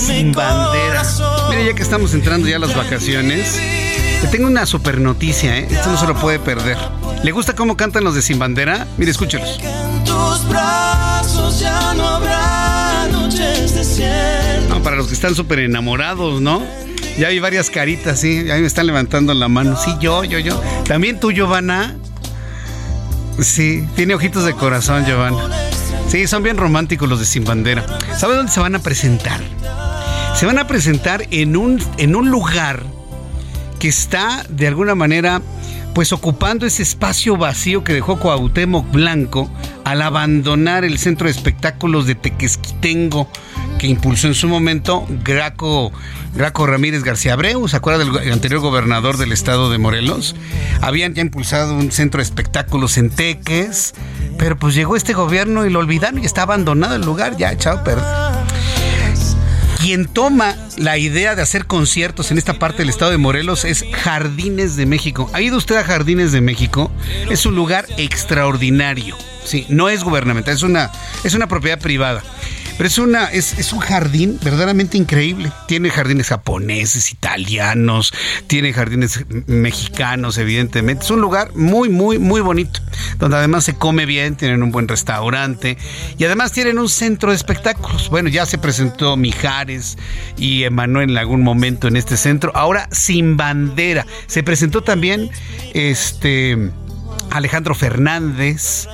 Sin Bandera. Mira, ya que estamos entrando ya a las vacaciones, te tengo una super noticia, ¿eh? Esto no se lo puede perder. ¿Le gusta cómo cantan los de Sin Bandera? Mire, escúchelos. No, para los que están súper enamorados, ¿no? Ya hay varias caritas, sí. Ya me están levantando la mano. Sí, yo, yo, yo. También tú, Giovanna. Sí, tiene ojitos de corazón, Giovanna. Sí, son bien románticos los de Sin Bandera. ¿Sabe dónde se van a presentar? Se van a presentar en un, en un lugar que está de alguna manera pues ocupando ese espacio vacío que dejó Cuauhtémoc Blanco al abandonar el centro de espectáculos de Tequesquitengo que impulsó en su momento Graco, Graco Ramírez García Abreu, ¿se acuerda del anterior gobernador del estado de Morelos? Habían ya impulsado un centro de espectáculos en Teques, pero pues llegó este gobierno y lo olvidaron y está abandonado el lugar, ya chao, perdón quien toma la idea de hacer conciertos en esta parte del estado de Morelos es Jardines de México. ¿Ha ido usted a Jardines de México? Es un lugar extraordinario. Sí, no es gubernamental, es una, es una propiedad privada. Pero es, una, es, un jardín verdaderamente increíble. Tiene jardines japoneses, italianos, tiene jardines mexicanos, evidentemente. Es un lugar muy, muy, muy bonito, donde además se come bien, tienen un buen restaurante y además tienen un centro de espectáculos. Bueno, ya se presentó Mijares y Emanuel en algún momento en este centro. Ahora sin bandera. Se presentó también este Alejandro Fernández.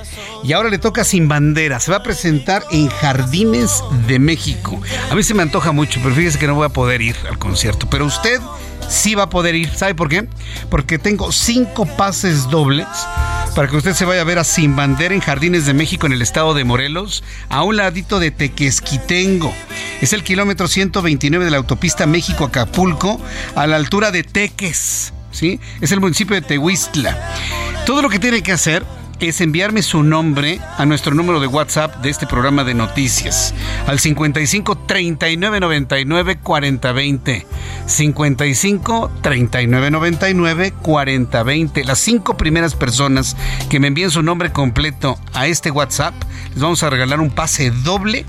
Y ahora le toca Sin Bandera. Se va a presentar en Jardines de México. A mí se me antoja mucho, pero fíjese que no voy a poder ir al concierto. Pero usted sí va a poder ir. ¿Sabe por qué? Porque tengo cinco pases dobles para que usted se vaya a ver a Sin Bandera en Jardines de México en el estado de Morelos, a un ladito de Tequesquitengo. Es el kilómetro 129 de la autopista México-Acapulco, a la altura de Teques. ¿Sí? Es el municipio de Tehuistla. Todo lo que tiene que hacer es enviarme su nombre a nuestro número de WhatsApp de este programa de noticias al 55 39 99 40 20. 55 39 99 40 20. Las cinco primeras personas que me envíen su nombre completo a este WhatsApp, les vamos a regalar un pase doble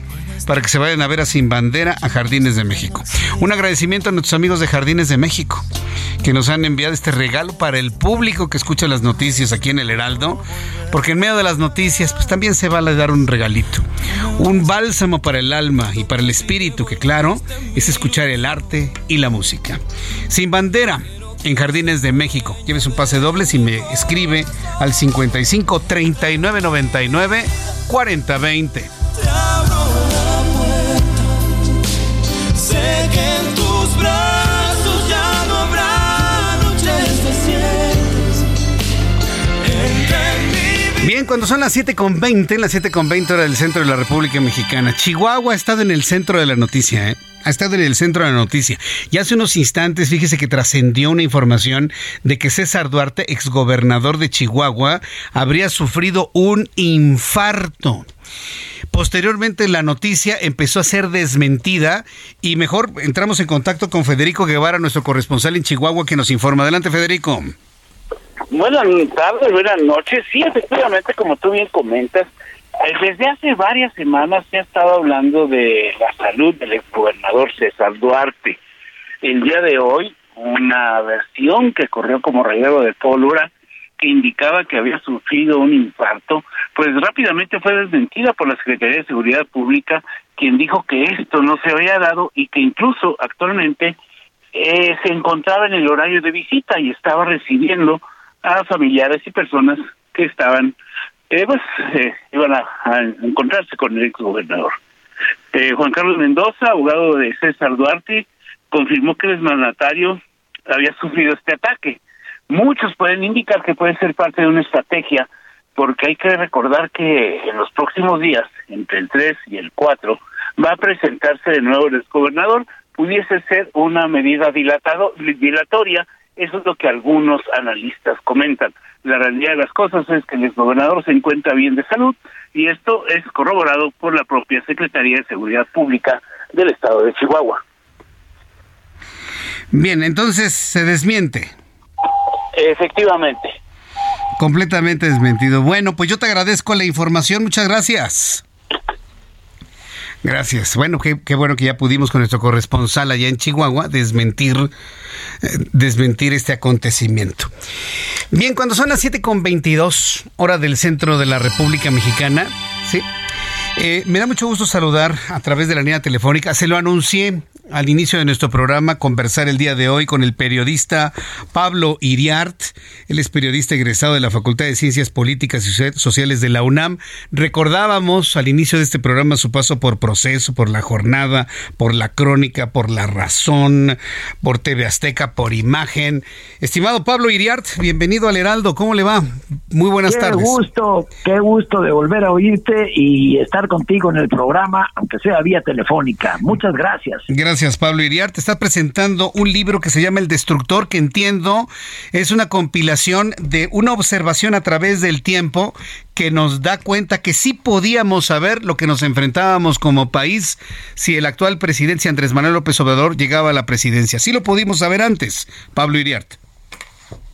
para que se vayan a ver a Sin Bandera a Jardines de México. Un agradecimiento a nuestros amigos de Jardines de México que nos han enviado este regalo para el público que escucha las noticias aquí en el Heraldo, porque en medio de las noticias pues también se vale dar un regalito, un bálsamo para el alma y para el espíritu, que claro, es escuchar el arte y la música. Sin Bandera, en Jardines de México. Lleves un pase doble si me escribe al 55 39 99 40 20. Bien, cuando son las 7.20, las 7.20 hora del centro de la República Mexicana, Chihuahua ha estado en el centro de la noticia, ¿eh? ha estado en el centro de la noticia. Y hace unos instantes, fíjese que trascendió una información de que César Duarte, exgobernador de Chihuahua, habría sufrido un infarto. Posteriormente la noticia empezó a ser desmentida y mejor entramos en contacto con Federico Guevara, nuestro corresponsal en Chihuahua, que nos informa. Adelante, Federico. Buenas tardes, buenas noches. Sí, efectivamente, como tú bien comentas, eh, desde hace varias semanas se ha estado hablando de la salud del exgobernador César Duarte. El día de hoy, una versión que corrió como relevo de pólvora que indicaba que había sufrido un infarto, pues rápidamente fue desmentida por la Secretaría de Seguridad Pública, quien dijo que esto no se había dado y que incluso actualmente eh, se encontraba en el horario de visita y estaba recibiendo a familiares y personas que estaban, eh, pues, eh, iban a, encontrarse con el exgobernador. Eh, Juan Carlos Mendoza, abogado de César Duarte, confirmó que el mandatario había sufrido este ataque. Muchos pueden indicar que puede ser parte de una estrategia, porque hay que recordar que en los próximos días, entre el 3 y el 4, va a presentarse de nuevo el exgobernador, pudiese ser una medida dilatado, dilatoria eso es lo que algunos analistas comentan. La realidad de las cosas es que el exgobernador se encuentra bien de salud y esto es corroborado por la propia Secretaría de Seguridad Pública del Estado de Chihuahua. Bien, entonces se desmiente. Efectivamente. Completamente desmentido. Bueno, pues yo te agradezco la información. Muchas gracias. Gracias. Bueno, qué, bueno que ya pudimos con nuestro corresponsal allá en Chihuahua desmentir, eh, desmentir este acontecimiento. Bien, cuando son las 7.22, hora del centro de la República Mexicana, ¿sí? Eh, me da mucho gusto saludar a través de la línea telefónica. Se lo anuncié al inicio de nuestro programa conversar el día de hoy con el periodista Pablo Iriart. Él es periodista egresado de la Facultad de Ciencias Políticas y Sociales de la UNAM. Recordábamos al inicio de este programa su paso por proceso, por la jornada, por la crónica, por la razón, por TV Azteca, por imagen. Estimado Pablo Iriart, bienvenido al Heraldo. ¿Cómo le va? Muy buenas tardes. Qué gusto, qué gusto de volver a oírte y estar contigo en el programa, aunque sea vía telefónica. Muchas gracias. Gracias Gracias, Pablo Iriarte. Está presentando un libro que se llama El Destructor, que entiendo es una compilación de una observación a través del tiempo que nos da cuenta que sí podíamos saber lo que nos enfrentábamos como país si el actual presidente Andrés Manuel López Obrador llegaba a la presidencia. Sí lo pudimos saber antes, Pablo Iriarte.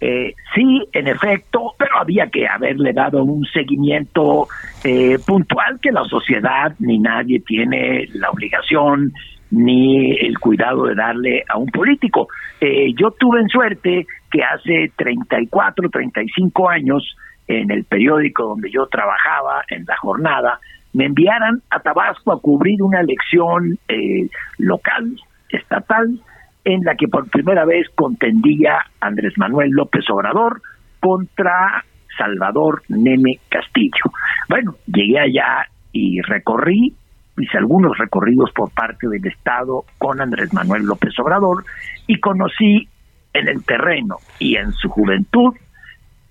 Eh, sí, en efecto, pero había que haberle dado un seguimiento eh, puntual que la sociedad ni nadie tiene la obligación ni el cuidado de darle a un político. Eh, yo tuve en suerte que hace 34, 35 años, en el periódico donde yo trabajaba, en la jornada, me enviaran a Tabasco a cubrir una elección eh, local, estatal, en la que por primera vez contendía Andrés Manuel López Obrador contra Salvador Neme Castillo. Bueno, llegué allá y recorrí hice algunos recorridos por parte del Estado con Andrés Manuel López Obrador y conocí en el terreno y en su juventud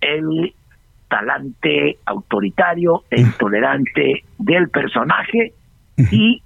el talante autoritario e intolerante del personaje y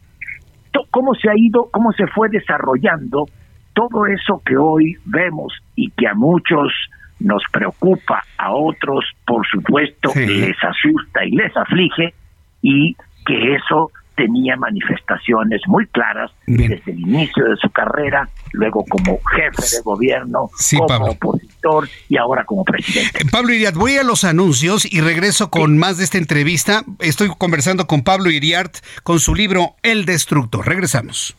cómo se ha ido, cómo se fue desarrollando todo eso que hoy vemos y que a muchos nos preocupa, a otros por supuesto les asusta y les aflige y que eso tenía manifestaciones muy claras desde el inicio de su carrera, luego como jefe de gobierno, como opositor y ahora como presidente. Eh, Pablo Iriart, voy a los anuncios y regreso con más de esta entrevista. Estoy conversando con Pablo Iriart con su libro El Destructor. Regresamos.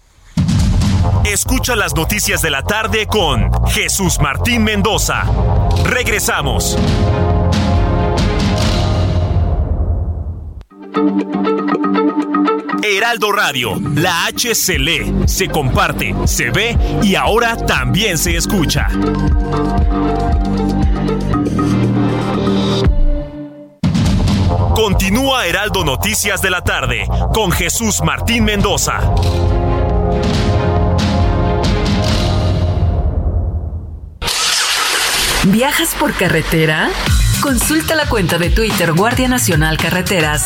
Escucha las noticias de la tarde con Jesús Martín Mendoza. Regresamos. Heraldo Radio, la H se lee, se comparte, se ve y ahora también se escucha. Continúa Heraldo Noticias de la tarde con Jesús Martín Mendoza. ¿Viajas por carretera? Consulta la cuenta de Twitter Guardia Nacional Carreteras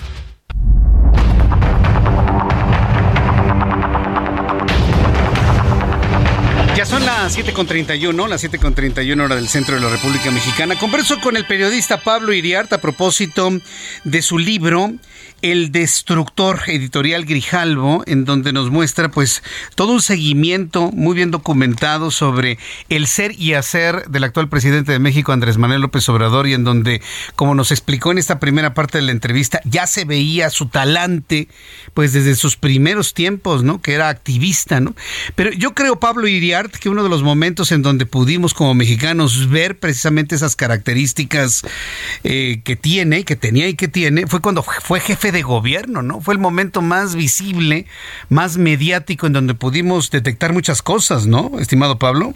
en las 7.31, las 7.31 hora del centro de la República Mexicana. Converso con el periodista Pablo Iriart a propósito de su libro el Destructor, editorial Grijalvo, en donde nos muestra pues todo un seguimiento muy bien documentado sobre el ser y hacer del actual presidente de México, Andrés Manuel López Obrador, y en donde, como nos explicó en esta primera parte de la entrevista, ya se veía su talante pues desde sus primeros tiempos, ¿no? Que era activista, ¿no? Pero yo creo, Pablo Iriart, que uno de los momentos en donde pudimos como mexicanos ver precisamente esas características eh, que tiene, que tenía y que tiene, fue cuando fue jefe de gobierno, ¿no? Fue el momento más visible, más mediático en donde pudimos detectar muchas cosas, ¿no, estimado Pablo?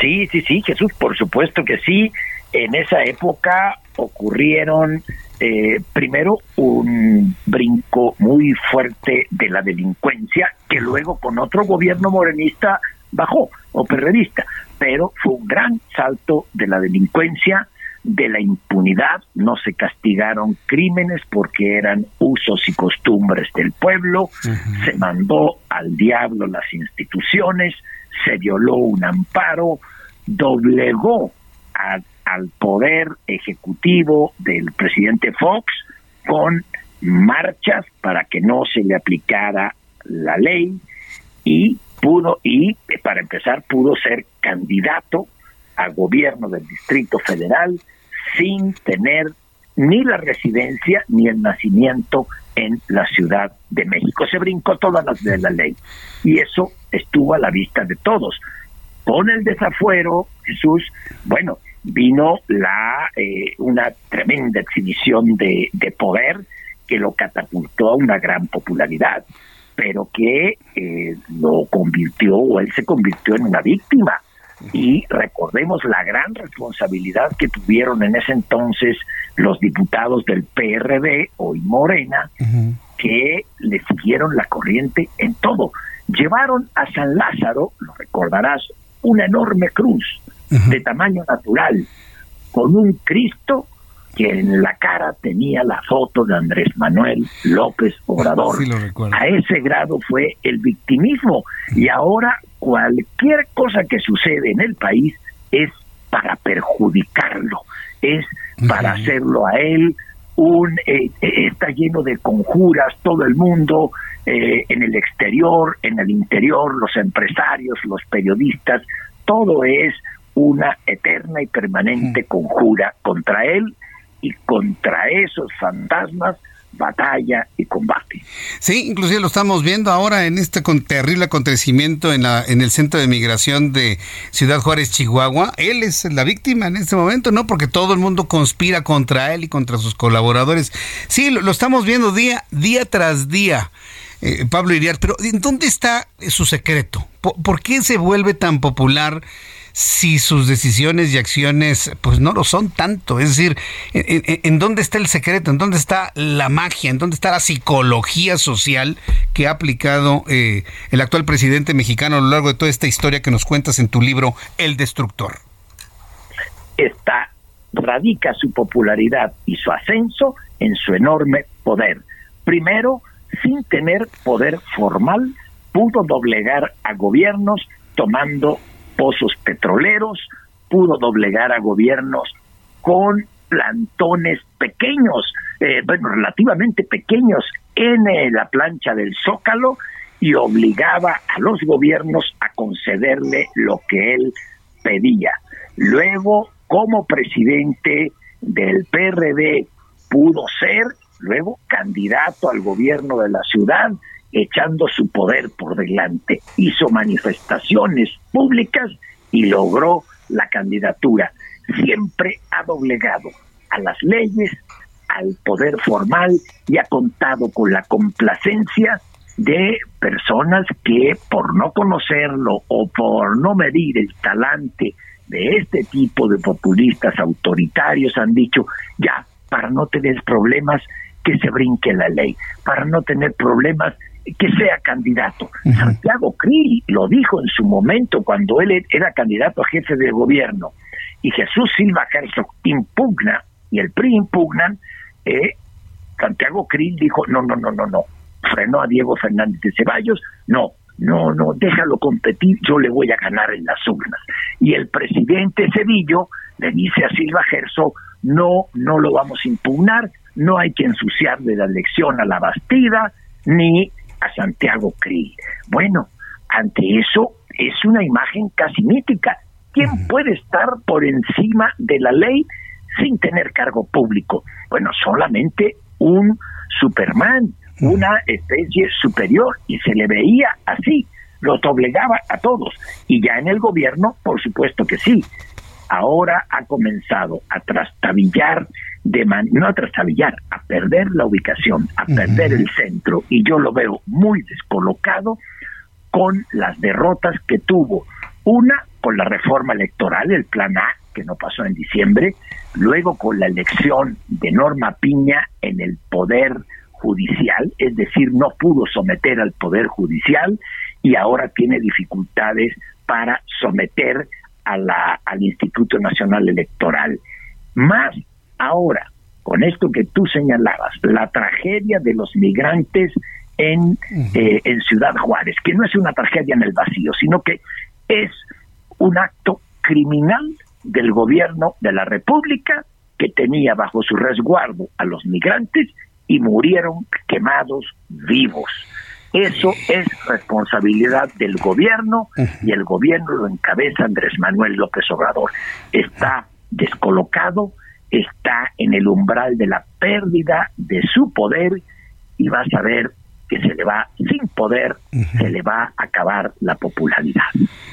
Sí, sí, sí, Jesús, por supuesto que sí. En esa época ocurrieron eh, primero un brinco muy fuerte de la delincuencia que luego con otro gobierno morenista bajó o perredista, pero fue un gran salto de la delincuencia de la impunidad, no se castigaron crímenes porque eran usos y costumbres del pueblo, se mandó al diablo las instituciones, se violó un amparo, doblegó al poder ejecutivo del presidente Fox con marchas para que no se le aplicara la ley y pudo y para empezar pudo ser candidato a gobierno del Distrito Federal sin tener ni la residencia ni el nacimiento en la Ciudad de México. Se brincó todas las de la ley y eso estuvo a la vista de todos. Con el desafuero, Jesús, bueno, vino la eh, una tremenda exhibición de, de, poder que lo catapultó a una gran popularidad, pero que eh, lo convirtió o él se convirtió en una víctima. Y recordemos la gran responsabilidad que tuvieron en ese entonces los diputados del PRD, hoy Morena, que le siguieron la corriente en todo. Llevaron a San Lázaro, lo recordarás, una enorme cruz de tamaño natural, con un Cristo que en la cara tenía la foto de Andrés Manuel López Obrador. a ese grado fue el victimismo. Y ahora cualquier cosa que sucede en el país es para perjudicarlo, es para hacerlo a él un eh, eh, está lleno de conjuras todo el mundo eh, en el exterior, en el interior, los empresarios, los periodistas, todo es una eterna y permanente conjura contra él y contra esos fantasmas batalla y combate. Sí, inclusive lo estamos viendo ahora en este terrible acontecimiento en, la, en el centro de migración de Ciudad Juárez, Chihuahua. Él es la víctima en este momento, ¿no? Porque todo el mundo conspira contra él y contra sus colaboradores. Sí, lo, estamos viendo día, día tras día. Eh, Pablo Iriar, pero ¿dónde está su secreto? ¿Por qué se vuelve tan popular si sus decisiones y acciones pues no lo son tanto. Es decir, ¿en, dónde está el secreto? ¿En dónde está la magia? ¿En dónde está la psicología social que ha aplicado eh, el actual presidente mexicano a lo largo de toda esta historia que nos cuentas en tu libro El Destructor? Está, radica su popularidad y su ascenso en su enorme poder. Primero, sin tener poder formal, pudo doblegar a gobiernos tomando pozos petroleros, pudo doblegar a gobiernos con plantones pequeños, eh, bueno, relativamente pequeños en eh, la plancha del Zócalo y obligaba a los gobiernos a concederle lo que él pedía. Luego, como presidente del PRD, pudo ser luego candidato al gobierno de la ciudad echando su poder por delante, hizo manifestaciones públicas y logró la candidatura. Siempre ha doblegado a las leyes, al poder formal y ha contado con la complacencia de personas que por no conocerlo o por no medir el talante de este tipo de populistas autoritarios han dicho, ya, para no tener problemas, que se brinque la ley, para no tener problemas, que sea candidato. Santiago Krill lo dijo en su momento cuando él era candidato a jefe de gobierno y Jesús Silva Herzog impugna y el PRI impugnan, eh, Santiago Krill dijo, no, no, no, no, no, frenó a Diego Fernández de Ceballos, no, no, no, déjalo competir, yo le voy a ganar en las urnas. Y el presidente Sevillo le dice a Silva Herzog, no, no lo vamos a impugnar, no hay que ensuciar de la elección a la Bastida ni a Santiago Krill. Bueno, ante eso es una imagen casi mítica. ¿Quién puede estar por encima de la ley sin tener cargo público? Bueno, solamente un Superman, una especie superior, y se le veía así, los obligaba a todos. Y ya en el gobierno, por supuesto que sí. Ahora ha comenzado a trastabillar, de no a trastabillar, a perder la ubicación, a perder el centro, y yo lo veo muy descolocado con las derrotas que tuvo. Una con la reforma electoral, el plan A, que no pasó en diciembre, luego con la elección de Norma Piña en el poder judicial, es decir, no pudo someter al poder judicial y ahora tiene dificultades para someter a la, al Instituto Nacional Electoral. Más ahora, con esto que tú señalabas, la tragedia de los migrantes en, eh, en Ciudad Juárez, que no es una tragedia en el vacío, sino que es un acto criminal del gobierno de la República que tenía bajo su resguardo a los migrantes y murieron quemados vivos. Eso es responsabilidad del gobierno y el gobierno lo encabeza Andrés Manuel López Obrador. Está descolocado, está en el umbral de la pérdida de su poder y vas a ver que se le va, sin poder, se le va a acabar la popularidad.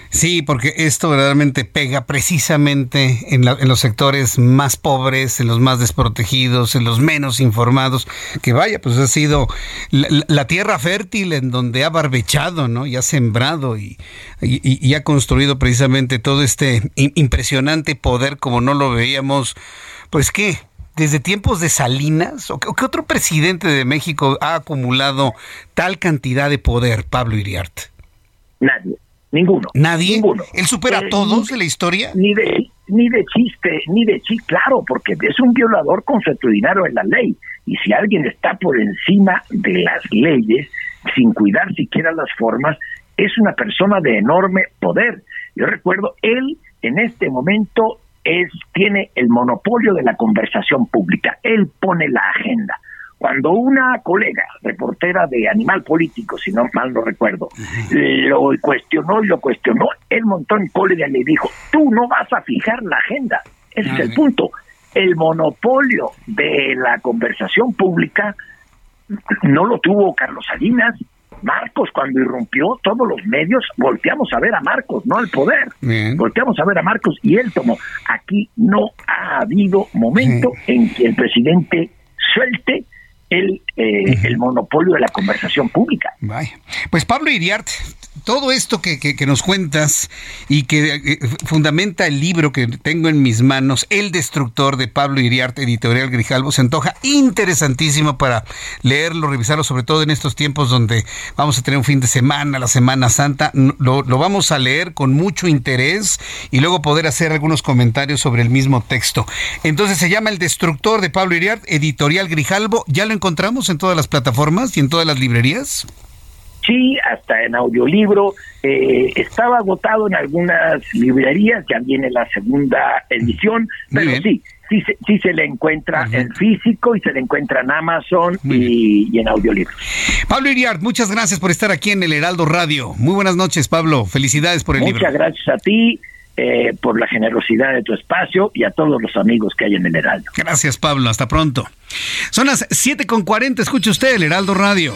Sí, porque esto verdaderamente pega precisamente en, los sectores más pobres, en los más desprotegidos, en los menos informados, que vaya, pues ha sido la, tierra fértil en donde ha barbechado, ¿no? Y ha sembrado y, y ha construido precisamente todo este impresionante poder como no lo veíamos, pues qué, desde tiempos de Salinas? ¿O qué, otro presidente de México ha acumulado tal cantidad de poder, Pablo Iriart? Nadie, ninguno. ¿Nadie? Ninguno. ¿Él supera a eh, todos en la historia? Ni de, ni de chiste, ni de chiste, claro, porque es un violador consuetudinario en la ley. Y si alguien está por encima de las leyes, sin cuidar siquiera las formas, es una persona de enorme poder. Yo recuerdo, él en este momento es, tiene el monopolio de la conversación pública. Él pone la agenda. Cuando una colega, reportera de Animal Político, si no mal no recuerdo, lo cuestionó y lo cuestionó, él montó en cólera y le dijo, tú no vas a fijar la agenda. Ese es el punto. El monopolio de la conversación pública no lo tuvo Carlos Salinas, Marcos cuando irrumpió, todos los medios volteamos a ver a Marcos, no al poder. Volteamos a ver a Marcos y él tomó. Aquí no ha habido momento en que el presidente suelte el, eh, el monopolio de la conversación pública. Pues Pablo Iriart, todo esto que, que, nos cuentas y que eh, fundamenta el libro que tengo en mis manos, El Destructor de Pablo Iriarte, editorial Grijalvo, se antoja interesantísimo para leerlo, revisarlo, sobre todo en estos tiempos donde vamos a tener un fin de semana, la Semana Santa. Lo, vamos a leer con mucho interés y luego poder hacer algunos comentarios sobre el mismo texto. Entonces se llama El Destructor de Pablo Iriarte, editorial Grijalvo. ¿Ya lo encontramos en todas las plataformas y en todas las librerías? Sí, hasta en audiolibro. Eh, estaba agotado en algunas librerías, ya viene la segunda edición, pero sí, sí, sí se le encuentra en físico y se le encuentra en Amazon y, en audiolibro. Pablo Iriart, muchas gracias por estar aquí en el Heraldo Radio. Muy buenas noches, Pablo. Felicidades por el libro. Muchas gracias a ti. Eh, por la generosidad de tu espacio y a todos los amigos que hay en el Heraldo. Gracias, Pablo. Hasta pronto. Son las 7.40. Escuche usted el Heraldo Radio.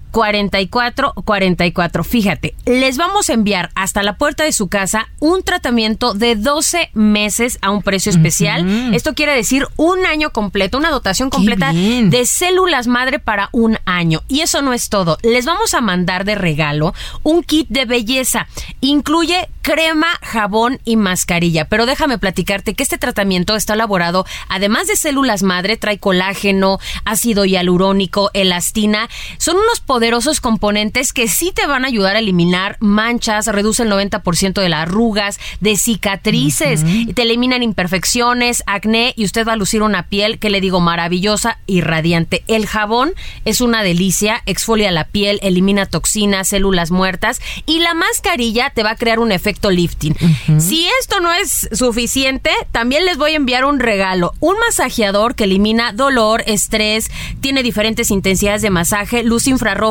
44 44. Fíjate, les vamos a enviar hasta la puerta de su casa un tratamiento de 12 meses a un precio especial. Esto quiere decir un año completo, una dotación completa de células madre para un año. Y eso no es todo. Les vamos a mandar de regalo un kit de belleza. Incluye crema, jabón y mascarilla. Pero déjame platicarte que este tratamiento está elaborado, además de células madre, trae colágeno, ácido hialurónico, elastina. Son unos poderosos componentes que sí te van a ayudar a eliminar manchas, reduce el 90% de las arrugas, de cicatrices, te eliminan imperfecciones, acné y usted va a lucir una piel que le digo maravillosa y radiante. El jabón es una delicia, exfolia la piel, elimina toxinas, células muertas y la mascarilla te va a crear un efecto lifting. Si esto no es suficiente, también les voy a enviar un regalo, un masajeador que elimina dolor, estrés, tiene diferentes intensidades de masaje, luz infrarroja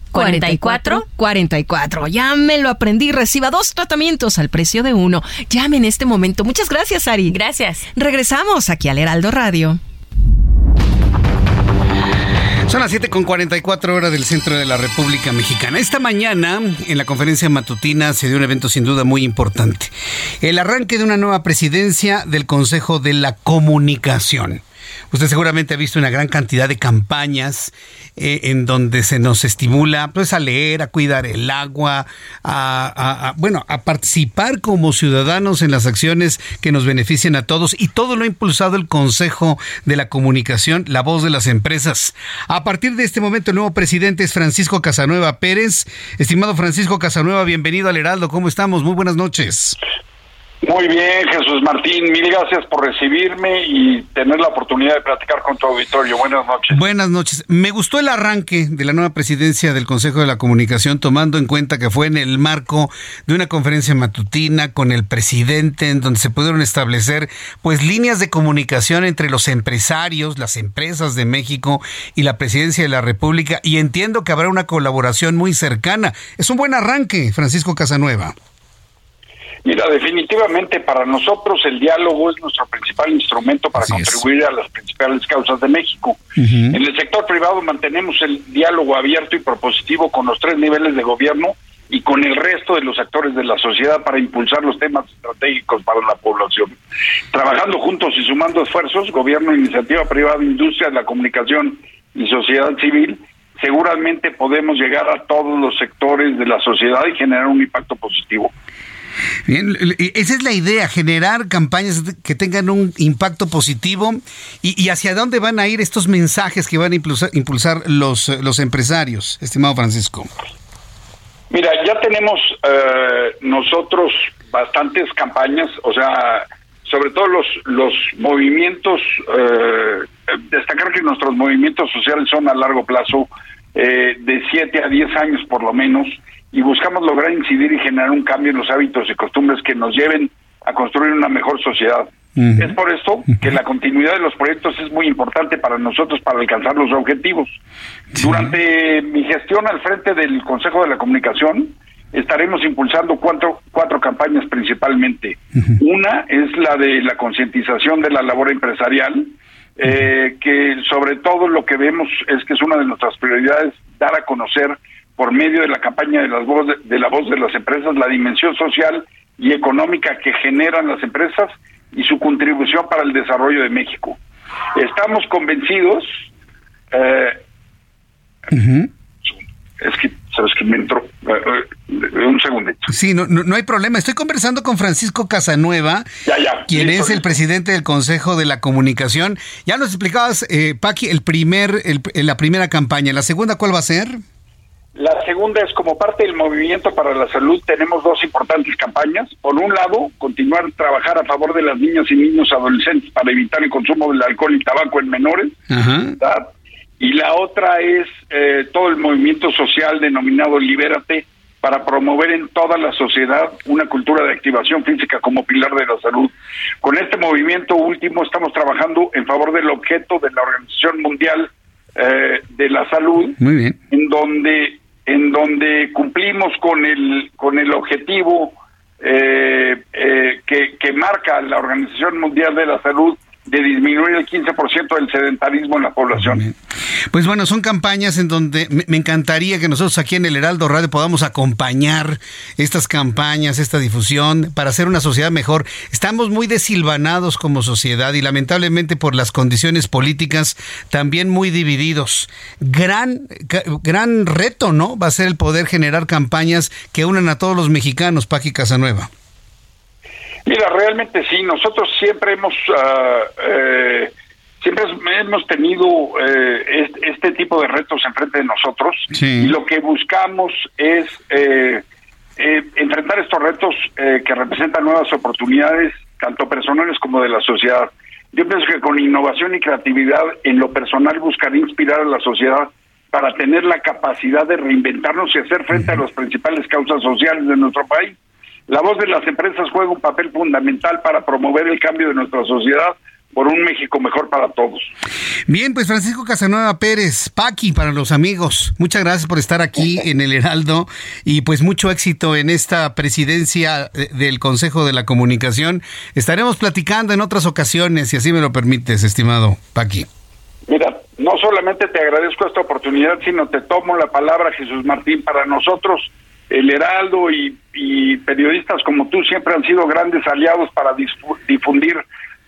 44 44. Ya me lo aprendí. Reciba dos tratamientos al precio de uno. Llame en este momento. Muchas gracias, Ari. Gracias. Regresamos aquí al Heraldo Radio. Son las 7 con 44 horas del centro de la República Mexicana. Esta mañana, en la conferencia matutina, se dio un evento sin duda muy importante. El arranque de una nueva presidencia del Consejo de la Comunicación. Usted seguramente ha visto una gran cantidad de campañas eh, en donde se nos estimula pues a leer, a cuidar el agua, a, bueno, a participar como ciudadanos en las acciones que nos beneficien a todos y todo lo ha impulsado el Consejo de la Comunicación, la voz de las empresas. A partir de este momento el nuevo presidente es Francisco Casanueva Pérez. Estimado Francisco Casanueva, bienvenido al Heraldo. ¿Cómo estamos? Muy buenas noches. Muy bien, Jesús Martín, mil gracias por recibirme y tener la oportunidad de platicar con tu auditorio. Buenas noches. Buenas noches. Me gustó el arranque de la nueva presidencia del Consejo de la Comunicación, tomando en cuenta que fue en el marco de una conferencia matutina con el presidente, en donde se pudieron establecer pues líneas de comunicación entre los empresarios, las empresas de México y la presidencia de la República. Y entiendo que habrá una colaboración muy cercana. Es un buen arranque, Francisco Casanueva. Mira, definitivamente para nosotros el diálogo es nuestro principal instrumento para contribuir a las principales causas de México. En el sector privado mantenemos el diálogo abierto y propositivo con los tres niveles de gobierno y con el resto de los actores de la sociedad para impulsar los temas estratégicos para la población. Trabajando juntos y sumando esfuerzos, gobierno, iniciativa privada, industria, la comunicación y sociedad civil, seguramente podemos llegar a todos los sectores de la sociedad y generar un impacto positivo. Bien, esa es la idea, generar campañas que tengan un impacto positivo y, hacia dónde van a ir estos mensajes que van a impulsar, los, los empresarios, estimado Francisco. Mira, ya tenemos eh, nosotros bastantes campañas, o sea, sobre todo los, los movimientos, eh, destacar que nuestros movimientos sociales son a largo plazo, eh, de 7 a 10 años por lo menos, y buscamos lograr incidir y generar un cambio en los hábitos y costumbres que nos lleven a construir una mejor sociedad. Es por esto que la continuidad de los proyectos es muy importante para nosotros para alcanzar los objetivos. Durante mi gestión al frente del Consejo de la Comunicación, estaremos impulsando cuatro, cuatro campañas principalmente. Una es la de la concientización de la labor empresarial, eh, que sobre todo lo que vemos es que es una de nuestras prioridades dar a conocer por medio de la campaña de, las voz, de la voz de las empresas la dimensión social y económica que generan las empresas y su contribución para el desarrollo de México. Estamos convencidos, eh, es que, sabes que me entró, eh, eh, un segundito. Sí, no, no, hay problema. Estoy conversando con Francisco Casanueva, quien es el presidente del Consejo de la Comunicación. Ya nos explicabas, eh, Paqui, el primer, el, la primera campaña. ¿La segunda cuál va a ser? La segunda es como parte del movimiento para la salud tenemos dos importantes campañas. Por un lado, continuar a trabajar a favor de las niñas y niños adolescentes para evitar el consumo del alcohol y tabaco en menores. Y la otra es eh, todo el movimiento social denominado Libérate para promover en toda la sociedad una cultura de activación física como pilar de la salud. Con este movimiento último estamos trabajando en favor del objeto de la Organización Mundial eh, de la Salud, en donde en donde cumplimos con el con el objetivo eh, eh, que, que marca la Organización Mundial de la Salud de disminuir el 15% del sedentarismo en la población. Pues bueno, son campañas en donde me encantaría que nosotros aquí en el Heraldo Radio podamos acompañar estas campañas, esta difusión, para hacer una sociedad mejor. Estamos muy desilvanados como sociedad y lamentablemente por las condiciones políticas también muy divididos. Gran, gran reto, ¿no? Va a ser el poder generar campañas que unan a todos los mexicanos, Paqui Casanueva. Mira, realmente sí, nosotros siempre hemos uh, eh, siempre hemos tenido eh, este, tipo de retos enfrente de nosotros y lo que buscamos es eh, eh, enfrentar estos retos eh, que representan nuevas oportunidades, tanto personales como de la sociedad. Yo pienso que con innovación y creatividad en lo personal buscaré inspirar a la sociedad para tener la capacidad de reinventarnos y hacer frente a las principales causas sociales de nuestro país. La voz de las empresas juega un papel fundamental para promover el cambio de nuestra sociedad por un México mejor para todos. Bien, pues Francisco Casanueva Pérez, Paqui para los amigos, muchas gracias por estar aquí en el Heraldo y pues mucho éxito en esta presidencia eh, del Consejo de la Comunicación. Estaremos platicando en otras ocasiones, si así me lo permites, estimado Paqui. Mira, no solamente te agradezco esta oportunidad, sino te tomo la palabra, Jesús Martín, para nosotros el Heraldo y, periodistas como tú siempre han sido grandes aliados para difundir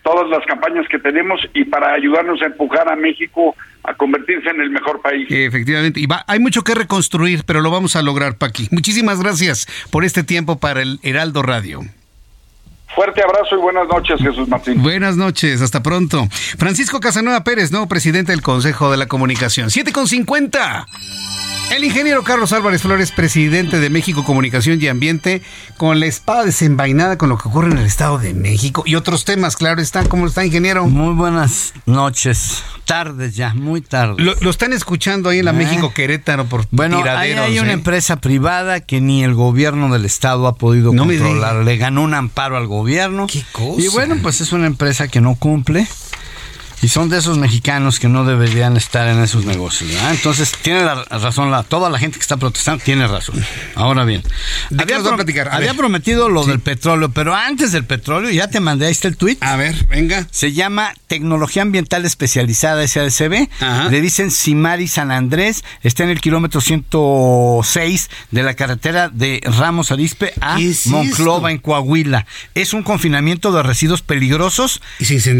todas las campañas que tenemos y para ayudarnos a empujar a México a convertirse en el mejor país. Efectivamente, y va, hay mucho que reconstruir, pero lo vamos a lograr, Paqui. Muchísimas gracias por este tiempo para el Heraldo Radio. Fuerte abrazo y buenas noches, Jesús Martín. Buenas noches, hasta pronto. Francisco Casanueva Pérez, nuevo presidente del Consejo de la Comunicación. 7 con 50. El ingeniero Carlos Álvarez Flores, presidente de México Comunicación y Ambiente, con la espada desenvainada con lo que ocurre en el Estado de México y otros temas, claro está. ¿Cómo está, ingeniero? Muy buenas noches. Tardes ya, muy tarde. Lo, están escuchando ahí en la Eh. México Querétaro por Bueno, ahí tiraderos. hay una ¿eh? empresa privada que ni el gobierno del estado ha podido No controlar. Le ganó un amparo al gobierno. cosa? Y bueno, pues es una empresa que no cumple. Y son de esos mexicanos que no deberían estar en esos negocios. ¿verdad? Entonces, tiene la razón, la, toda la gente que está protestando tiene razón. Ahora bien, había prometido lo del petróleo, pero antes del petróleo, ya te mandé, ahí está el tweet. A ver, venga. Se llama Tecnología Ambiental Especializada SADCB. Le dicen Simari San Andrés. Está en el kilómetro 106 de la carretera de Ramos Arispe a ¿Qué es Monclova, en Coahuila. Es un confinamiento de residuos peligrosos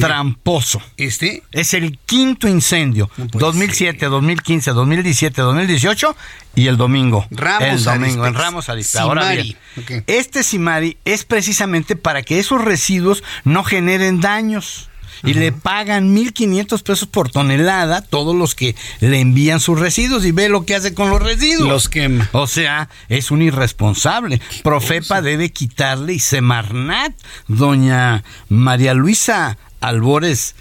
tramposo. ¿Este? Es el quinto incendio. 2007, 2015, 2017, 2018 y el domingo. Ramos el domingo, en Ramos Arispe. Ahora bien, este Simari es precisamente para que esos residuos no generen daños. Y le pagan 1.500 pesos por tonelada todos los que le envían sus residuos y ve lo que hace con los residuos. Los quema. O sea, es un irresponsable. Profepa debe quitarle y Semarnat, doña María Luisa Albores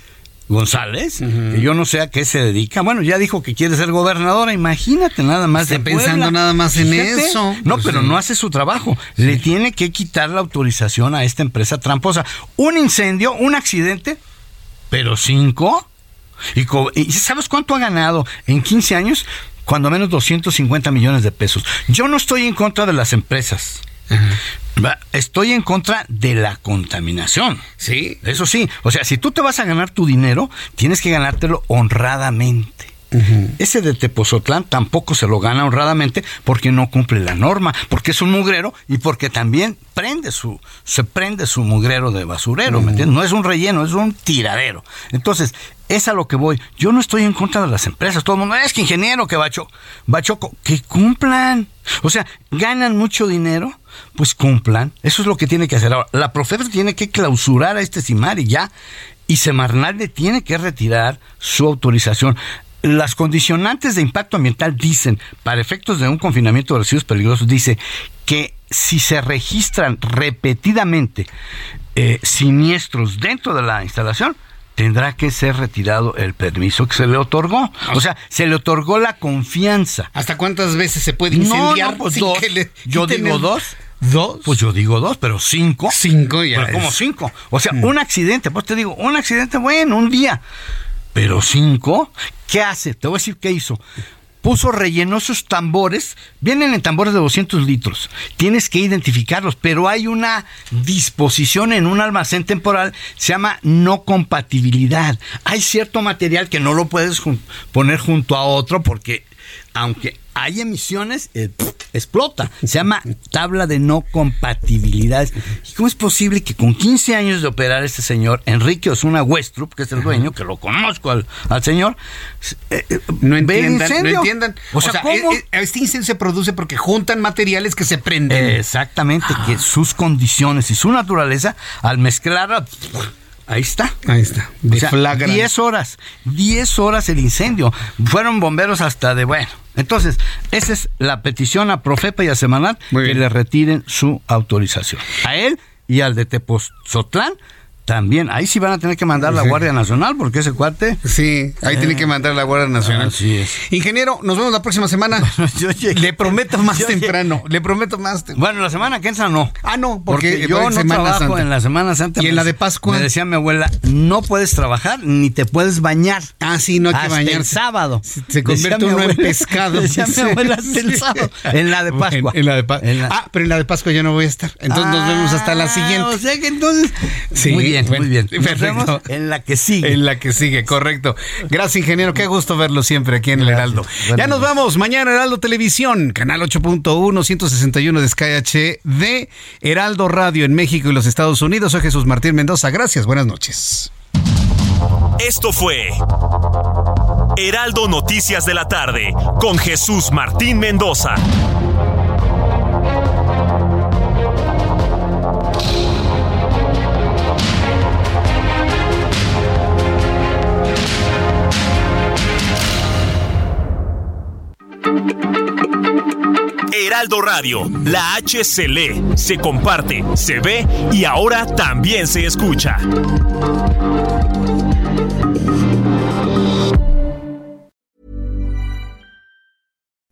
González, que yo no sé a qué se dedica. Bueno, ya dijo que quiere ser gobernadora, imagínate nada más Está de pensando Puebla. nada más en Fíjate. eso. No, Pues pero sí. no hace su trabajo. Le tiene que quitar la autorización a esta empresa tramposa. Un incendio, un accidente, pero cinco. ¿Y, y sabes cuánto ha ganado en 15 años? Cuando menos 250 millones de pesos. Yo no estoy en contra de las empresas. Estoy en contra de la contaminación. Sí. Eso sí. O sea, si tú te vas a ganar tu dinero, tienes que ganártelo honradamente. Ese de Tepozotlán tampoco se lo gana honradamente porque no cumple la norma, porque es un mugrero y porque también prende su, se prende su mugrero de basurero, ¿me entiendes? No es un relleno, es un tiradero. Entonces, es a lo que voy. Yo no estoy en contra de las empresas. Todo el mundo, es que ingeniero, que bacho, bachoco, que cumplan. O sea, ganan mucho dinero, pues cumplan. Eso es lo que tiene que hacer ahora. La Profepa tiene que clausurar a este Simari ya. Y Semarnat le tiene que retirar su autorización. Las condicionantes de impacto ambiental dicen, para efectos de un confinamiento de residuos peligrosos, dice que si se registran repetidamente eh, siniestros dentro de la instalación, tendrá que ser retirado el permiso que se le otorgó. O sea, se le otorgó la confianza. ¿Hasta cuántas veces se puede No, incendiar? no, pues sin dos. que le Yo digo el- dos. ¿Dos? Pues yo digo dos, pero cinco. Cinco ya Pero como cinco. O sea, un accidente, pues te digo, un accidente, bueno, un día. Pero cinco, ¿qué hace? Te voy a decir qué hizo. Puso, rellenó sus tambores, vienen en tambores de 200 litros, tienes que identificarlos, pero hay una disposición en un almacén temporal, se llama no compatibilidad. Hay cierto material que no lo puedes poner junto a otro porque aunque hay emisiones, eh, explota. Se llama tabla de no compatibilidades. ¿Y ¿Cómo es posible que con 15 años de operar este señor, Enrique Osuna Westrup, que es el dueño, que lo conozco al, al señor, eh, eh, No entiendan, no entiendan. O sea, ¿cómo? e- e- este incendio se produce porque juntan materiales que se prenden. Exactamente, que sus condiciones y su naturaleza, al mezclar, ahí está. Ahí está. O sea, Deflagran. 10 horas, 10 horas el incendio. Fueron bomberos hasta de bueno. Entonces, esa es la petición a Profepa y a Semanal que le retiren su autorización. A él y al de Tepozotlán también. Ahí sí van a tener que mandar la. Guardia Nacional porque ese cuate. Sí, ahí tiene que mandar la Guardia Nacional. Así es. Ingeniero, nos vemos la próxima semana. le prometo más Yo llegué- temprano. Le prometo más temprano. Bueno, la semana que entra no. Ah, no, Porque, porque, yo no trabajo Santa. en la Semana Santa. ¿Y en Me- la de Pascua? Me decía mi abuela, no puedes trabajar ni te puedes bañar. Ah, sí, no hay que Hasta bañarse. el sábado. Se convierte uno en pescado. Decía mi abuela hasta el Sí. sábado. En la de Pascua. En, en la de Pa- En la- Ah, pero en la de Pascua ya no voy a estar. Entonces nos vemos hasta la Ah, siguiente. O sea que entonces. Sí, muy bien, bueno, muy bien. Nos perfecto. vemos en la que sigue. En la que sigue, correcto. Gracias, ingeniero. Qué gusto verlo siempre aquí en el. Heraldo. Ya nos vamos. Mañana Heraldo Televisión, canal 8.1, 161 de Sky HD, Heraldo Radio en México y los Estados Unidos. Soy Jesús Martín Mendoza. Gracias. Buenas noches. Esto fue Heraldo Noticias de la tarde con Jesús Martín Mendoza. Heraldo Radio, la H se lee, se comparte, se ve y ahora también se escucha.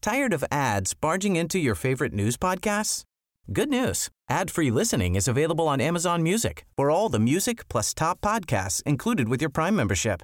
Tired of ads barging into your favorite news podcasts? Good news. Ad-free listening is available on Amazon Music. For all the music plus top podcasts included with your Prime membership.